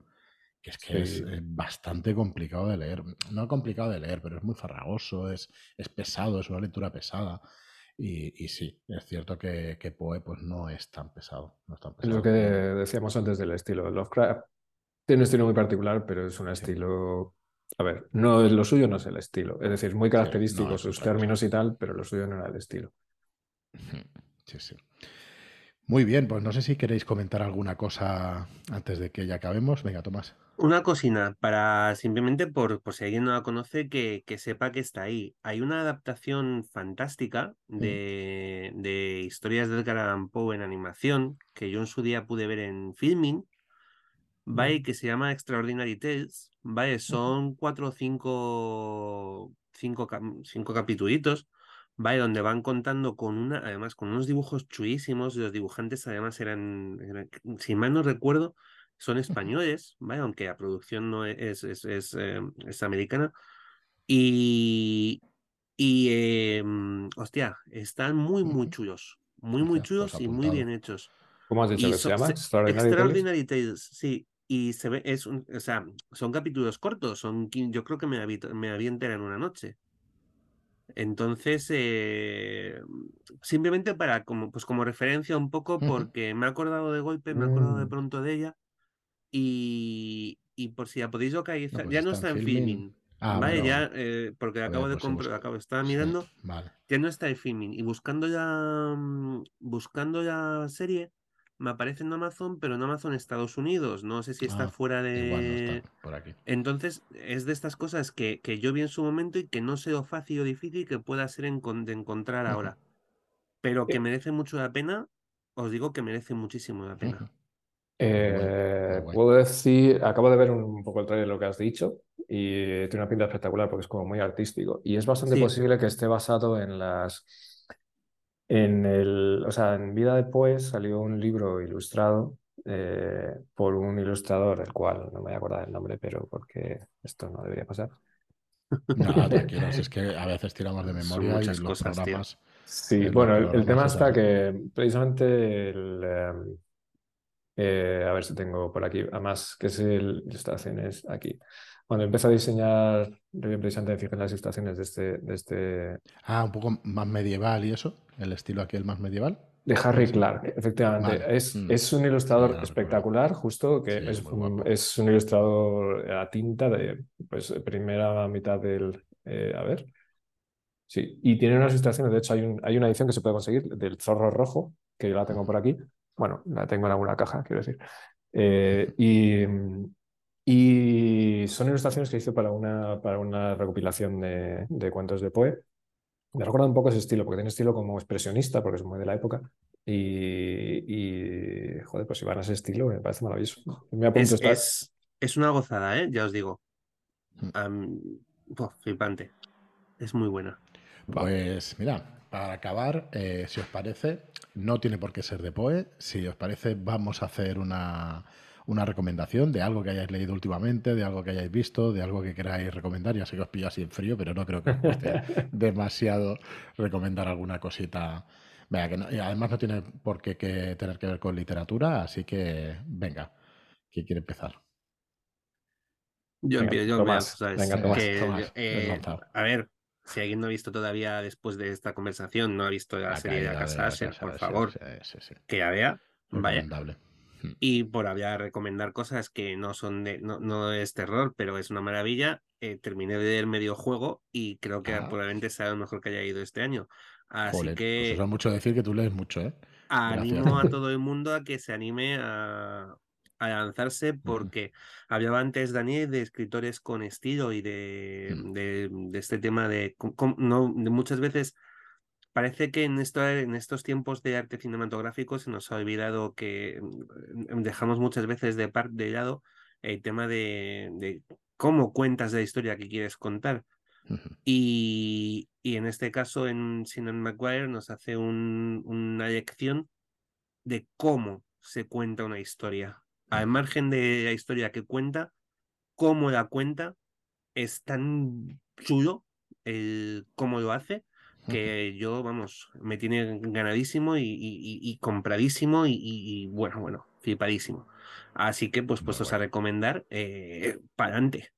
A: Que es que es bastante complicado de leer. No complicado de leer, pero es muy farragoso, es, es pesado, es una lectura pesada. Y, sí, es cierto que, que, Poe pues, no es tan pesado. No es tan pesado.
D: Lo que decíamos antes del estilo. Lovecraft tiene un estilo muy particular, pero es un estilo. A ver, no lo suyo no es el estilo. Es decir, muy característico sus términos y tal, pero lo suyo no era el estilo.
A: Sí, sí. Muy bien, pues no sé si queréis comentar alguna cosa antes de que ya acabemos. Venga, Tomás.
C: Una cocina, para simplemente por, por si alguien no la conoce, que, que sepa que está ahí. Hay una adaptación fantástica mm. de, de historias de Edgar Allan Poe en animación, que yo en su día pude ver en Filming, ¿vale? Que se llama Extraordinary Tales, ¿vale? Son cuatro o cinco, cinco, cinco capitulitos, ¿vale? Donde van contando con una, además con unos dibujos chuísimos, los dibujantes además eran, si mal no recuerdo, son españoles, ¿vale? Aunque la producción no es, es, es, eh, americana. Y, y em, hostia, están muy, muy chulos, muy, muy pues chulos y muy bien hechos.
D: ¿Cómo has dicho que se llama?
C: Extraordinary, Tales? Sí, y se ve, es un, o sea, son capítulos cortos, son, yo creo que me, me avientan en una noche. Entonces, eh, simplemente para como, pues como referencia un poco, porque me he acordado de golpe, me he acordado de mm. pronto de ella, y, y por si la podéis localizar, pues ya no está en filming. Ah, vale, ya, eh, porque acabo de pues comprar, acabo, estaba mirando, ya no está en filming. Y buscando ya, mm, buscando la serie, me aparece en Amazon, pero en Amazon Estados Unidos. No sé si está ah, fuera de.
A: por aquí.
C: Entonces, es de estas cosas que, que, yo vi en su momento y que no sé lo fácil o difícil que pueda ser de encontrar ahora. Pero que merece mucho la pena. Os digo que merece muchísimo la pena.
D: Eh, puedo decir, acabo de ver un poco el trailer de lo que has dicho y tiene una pinta espectacular porque es como muy artístico y es bastante posible que esté basado en las en el, o sea, en Vida de Poe salió un libro ilustrado eh, por un ilustrador, el cual no me voy a acordar el nombre, pero porque esto no debería pasar.
A: No, tranquilo, es que a veces tiramos de memoria y los cosas, programas.
D: Sí, bueno, el, tema está que precisamente el, em, Eh, a ver si tengo por aquí, además, que es el ilustraciones aquí. Cuando empecé a diseñar, precisamente me fijé en las ilustraciones de este, de este...
A: Ah, un poco más medieval y eso, el estilo aquí, el más medieval.
D: De Harry Clark, efectivamente. Es, mm. es, un ilustrador espectacular, justo, que es, es, un ilustrador a tinta de pues, primera mitad del... Eh, a ver. Sí, y tiene unas ilustraciones, de hecho hay, un, hay una edición que se puede conseguir del Zorro Rojo, que yo la tengo por aquí. Bueno, la tengo en alguna caja, quiero decir. Eh, y, y son ilustraciones que hizo para una, para una recopilación de, de cuentos de Poe. Me recuerda un poco ese estilo, porque tiene estilo como expresionista, porque es muy de la época. Y, y joder, pues si van a ese estilo, me parece maravilloso. Me
C: es, es, es, una gozada, ¿eh? ya os digo. Um, flipante. Es muy buena.
A: Pues mira, para acabar, eh, si os parece, no tiene por qué ser de Poe. Si os parece, vamos a hacer una, una recomendación de algo que hayáis leído últimamente, de algo que hayáis visto, de algo que queráis recomendar. Ya sé que os pillo así en frío, pero no creo que os cueste demasiado recomendar alguna cosita. Venga, que y además no tiene por qué que tener que ver con literatura, así que venga, ¿quién quiere empezar?
C: Yo empiezo, yo Tomás, venga, Tomás, eh, a ver, si alguien no ha visto todavía después de esta conversación, no ha visto la, serie de la Casa Asher, por favor, que ya vea. Vaya. Y por hablar recomendar cosas que no son de, no, no es terror, pero es una maravilla. Eh, terminé de ver el medio juego y creo que ah. probablemente sea lo mejor que haya ido este año. Así pues que.
A: Pues mucho decir que tú lees mucho, ¿eh?
C: Animo a todo el mundo a que se anime a, a lanzarse porque hablaba antes Daniel de escritores con estilo y de, de, de este tema de, no, de muchas veces Parece que en, esto, en estos tiempos de arte cinematográfico se nos ha olvidado que mm, dejamos muchas veces de, lado el tema de, cómo cuentas la historia que quieres contar. y, y, en este caso, en Sinan McGuire nos hace un, una lección de cómo se cuenta una historia. Al margen de la historia que cuenta, cómo la cuenta es tan chulo el cómo lo hace que yo, vamos, me tiene ganadísimo y, compradísimo y, bueno, bueno, flipadísimo. Así que, pues, puestos a recomendar, eh, para adelante.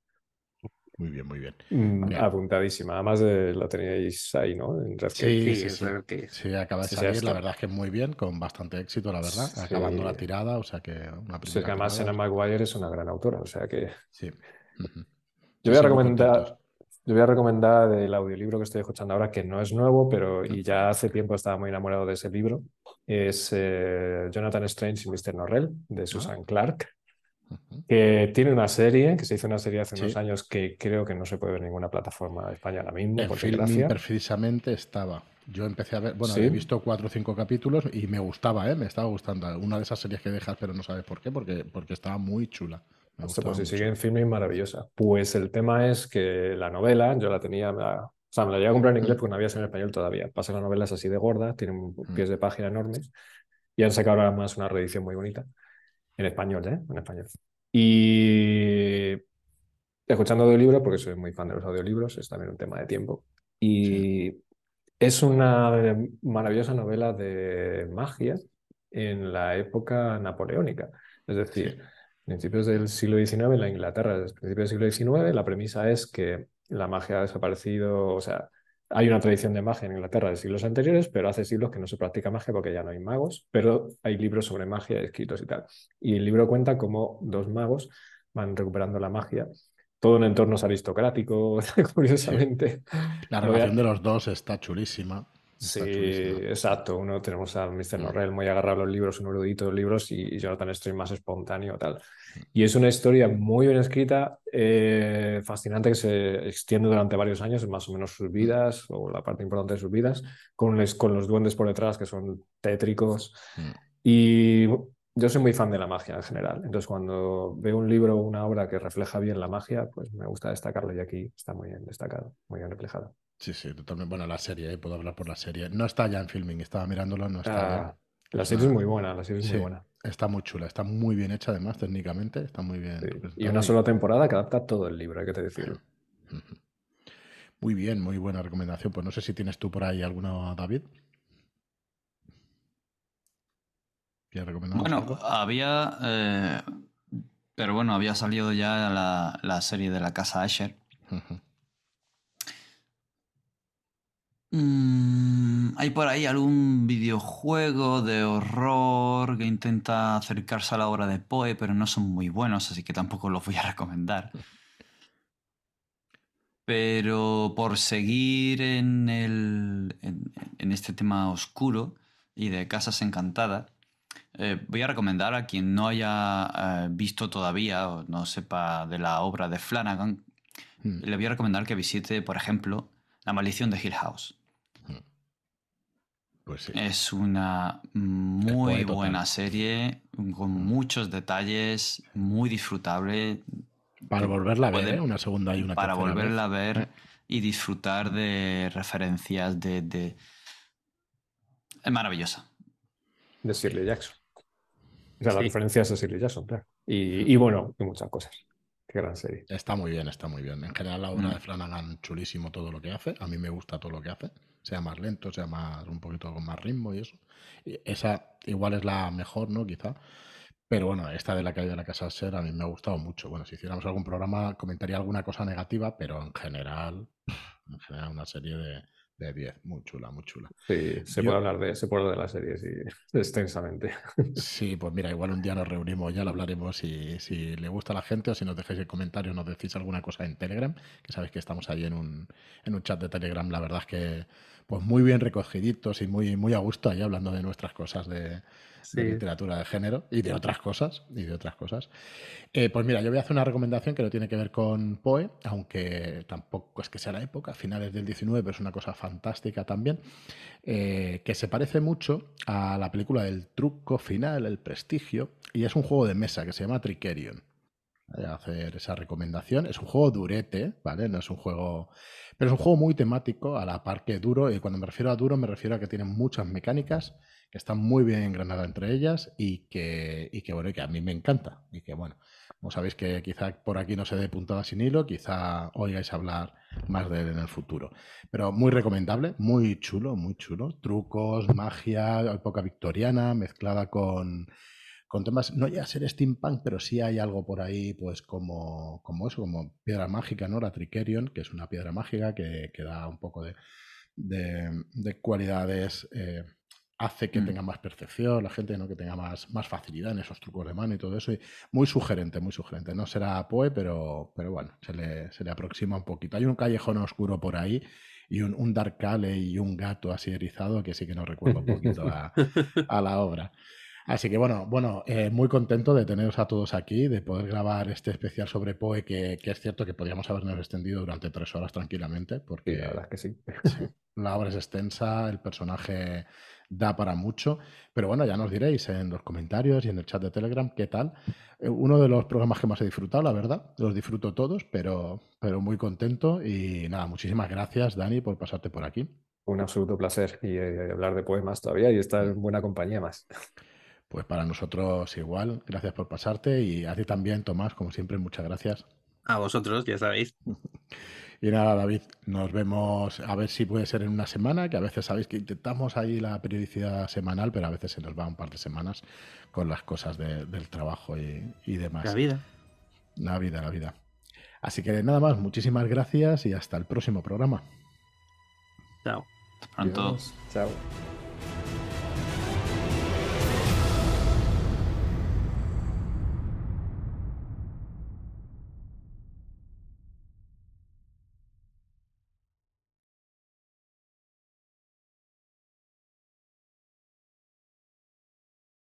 A: Muy bien, muy bien.
D: Mm, apuntadísima. Además, de, lo teníais ahí, ¿no?
A: En sí, sí, sí, sí. acaba de salir. La verdad es que muy bien, con bastante éxito, la verdad. Acabando la tirada, o sea que
D: una Sí, que además Anna Maguire es una gran autora, o sea que. Sí. Yo voy a recomendar. Yo voy a recomendar el audiolibro que estoy escuchando ahora, que no es nuevo, pero y ya hace tiempo estaba muy enamorado de ese libro. Es eh, Jonathan Strange y Mr. Norrell, de ah. Susan Clark, que tiene una serie, que se hizo una serie hace unos años que creo que no se puede ver en ninguna plataforma de España ahora mismo.
A: En Filmin precisamente estaba. Yo empecé a ver, bueno, he visto cuatro o cinco capítulos y me gustaba, ¿eh? me estaba gustando. Una de esas series que dejas, pero no sabes por qué, porque, porque estaba muy chula
D: pues si sigue en filming, maravillosa. Pues el tema es que la novela, yo la tenía, o sea, me la llegué a comprar en inglés porque no había sido en español todavía. Pasa la novela es así de gorda, tiene pies de página enormes y han sacado ahora más una reedición muy bonita. En español, ¿eh? En español. Y escuchando audiolibros, porque soy muy fan de los audiolibros, es también un tema de tiempo. Y es una maravillosa novela de magia en la época napoleónica. Es decir, principios del siglo XIX, en la Inglaterra, desde principios del siglo XIX, la premisa es que la magia ha desaparecido, o sea, hay una tradición de magia en Inglaterra de siglos anteriores, pero hace siglos que no se practica magia porque ya no hay magos, pero hay libros sobre magia escritos y tal. Y el libro cuenta cómo dos magos van recuperando la magia, todo en entornos aristocráticos, curiosamente.
A: La relación de los dos está chulísima.
D: Sí, exacto. Uno tenemos a Mr. Norrell muy agarrado a los libros, un erudito de libros, y, Jonathan Stream más espontáneo tal. Y es una historia muy bien escrita, eh, fascinante, que se extiende durante varios años, más o menos sus vidas, o la parte importante de sus vidas, con, con los duendes por detrás que son tétricos. Y yo soy muy fan de la magia en general. Entonces, cuando veo un libro o una obra que refleja bien la magia, pues me gusta destacarlo y aquí está muy bien destacado, muy bien reflejado.
A: Sí, sí, totalmente. Bueno, la serie, ¿eh? puedo hablar por la serie. No está ya en filming, estaba mirándolo, no está.
D: Ah, la serie es muy buena, la serie es muy buena.
A: Está muy chula, está muy bien hecha además técnicamente, está muy bien.
D: Y una sola temporada que adapta todo el libro, hay que te decirlo.
A: Muy bien, muy buena recomendación. Pues no sé si tienes tú por ahí alguna, David.
B: Bueno, había. Eh, pero bueno, había salido ya la, serie de la casa Asher. Mm, hay por ahí algún videojuego de horror que intenta acercarse a la obra de Poe, pero no son muy buenos, así que tampoco los voy a recomendar. Pero por seguir en, el, en, este tema oscuro y de casas encantadas, eh, voy a recomendar a quien no haya eh, visto todavía o no sepa de la obra de Flanagan, hmm. le voy a recomendar que visite, por ejemplo, La maldición de Hill House. Pues es una muy buena serie, con hmm. muchos detalles, muy disfrutable.
A: Para volverla a ver, ¿eh? una segunda y una
B: Para volverla a ver y disfrutar de referencias de... Es maravillosa.
D: De Shirley Jackson. O sea, la referencia es a Shirley Jackson, claro. Y, bueno, y muchas cosas. Qué gran serie.
A: Está muy bien, está muy bien. En general, la obra de Flanagan, chulísimo todo lo que hace. A mí me gusta todo lo que hace. Sea más lento, sea más un poquito con más ritmo y eso. esa igual es la mejor, ¿no? Quizá. Pero bueno, esta de la caída de la casa Ser a mí me ha gustado mucho. Bueno, si hiciéramos algún programa comentaría alguna cosa negativa, pero en general, en general una serie de, de 10, muy chula, muy chula.
D: Sí, se puede hablar de, se puede hablar de la serie sí, extensamente.
A: Sí, pues mira, igual un día nos reunimos, ya lo hablaremos si, si le gusta a la gente o si nos dejáis el comentario, nos decís alguna cosa en Telegram, que sabéis que estamos ahí en un, en un chat de Telegram, la verdad es que pues muy bien recogiditos y muy, muy a gusto ahí hablando de nuestras cosas de, de literatura de género y de otras cosas. Y de otras cosas. Eh, pues mira, yo voy a hacer una recomendación que no tiene que ver con Poe, aunque tampoco es que sea la época, finales del 19, pero es una cosa fantástica también, eh, que se parece mucho a la película del truco final, el prestigio, y es un juego de mesa que se llama Trickerion. Hacer esa recomendación. Es un juego durete, ¿vale? No es un juego. Pero es un juego muy temático, a la par que duro. Y cuando me refiero a duro, me refiero a que tiene muchas mecánicas que están muy bien engranadas entre ellas y que, y que, bueno, que a mí me encanta. Y que, bueno, como sabéis que quizá por aquí no se dé puntada sin hilo, quizá oigáis hablar más de él en el futuro. Pero muy recomendable, muy chulo, muy chulo. Trucos, magia, época victoriana, mezclada con, con temas, no ya ser steampunk, pero sí hay algo por ahí, pues como, como eso, como piedra mágica, ¿no? La Trickerion, que es una piedra mágica que, que da un poco de, de, cualidades eh, hace que mm. tenga más percepción, la gente ¿no? que tenga más, más facilidad en esos trucos de mano y todo eso. Y muy sugerente, muy sugerente. No será Poe, pero, pero bueno, se le, se le aproxima un poquito. Hay un callejón oscuro por ahí y un, un Dark Alley y un gato así erizado que sí que nos recuerda un poquito a, a la obra. Así que bueno, bueno, eh, muy contento de teneros a todos aquí, de poder grabar este especial sobre Poe, que, que, es cierto que podríamos habernos extendido durante tres horas tranquilamente, porque
D: la verdad es que sí.
A: la obra es extensa, el personaje da para mucho. Pero bueno, ya nos diréis en los comentarios y en el chat de Telegram qué tal. Eh, uno de los programas que más he disfrutado, la verdad. Los disfruto todos, pero, pero muy contento. Y nada, muchísimas gracias, Dani, por pasarte por aquí.
D: Un absoluto placer y eh, hablar de poemas todavía y estar en buena compañía más.
A: Pues para nosotros igual, gracias por pasarte y a ti también, Tomás, como siempre, muchas gracias.
C: A vosotros, ya sabéis.
A: Y nada, David, nos vemos a ver si puede ser en una semana, que a veces sabéis que intentamos ahí la periodicidad semanal, pero a veces se nos va un par de semanas con las cosas del trabajo y, demás.
C: La vida.
A: La vida, la vida. Así que nada más, muchísimas gracias y hasta el próximo programa.
C: Chao.
B: Hasta pronto.
D: Chao.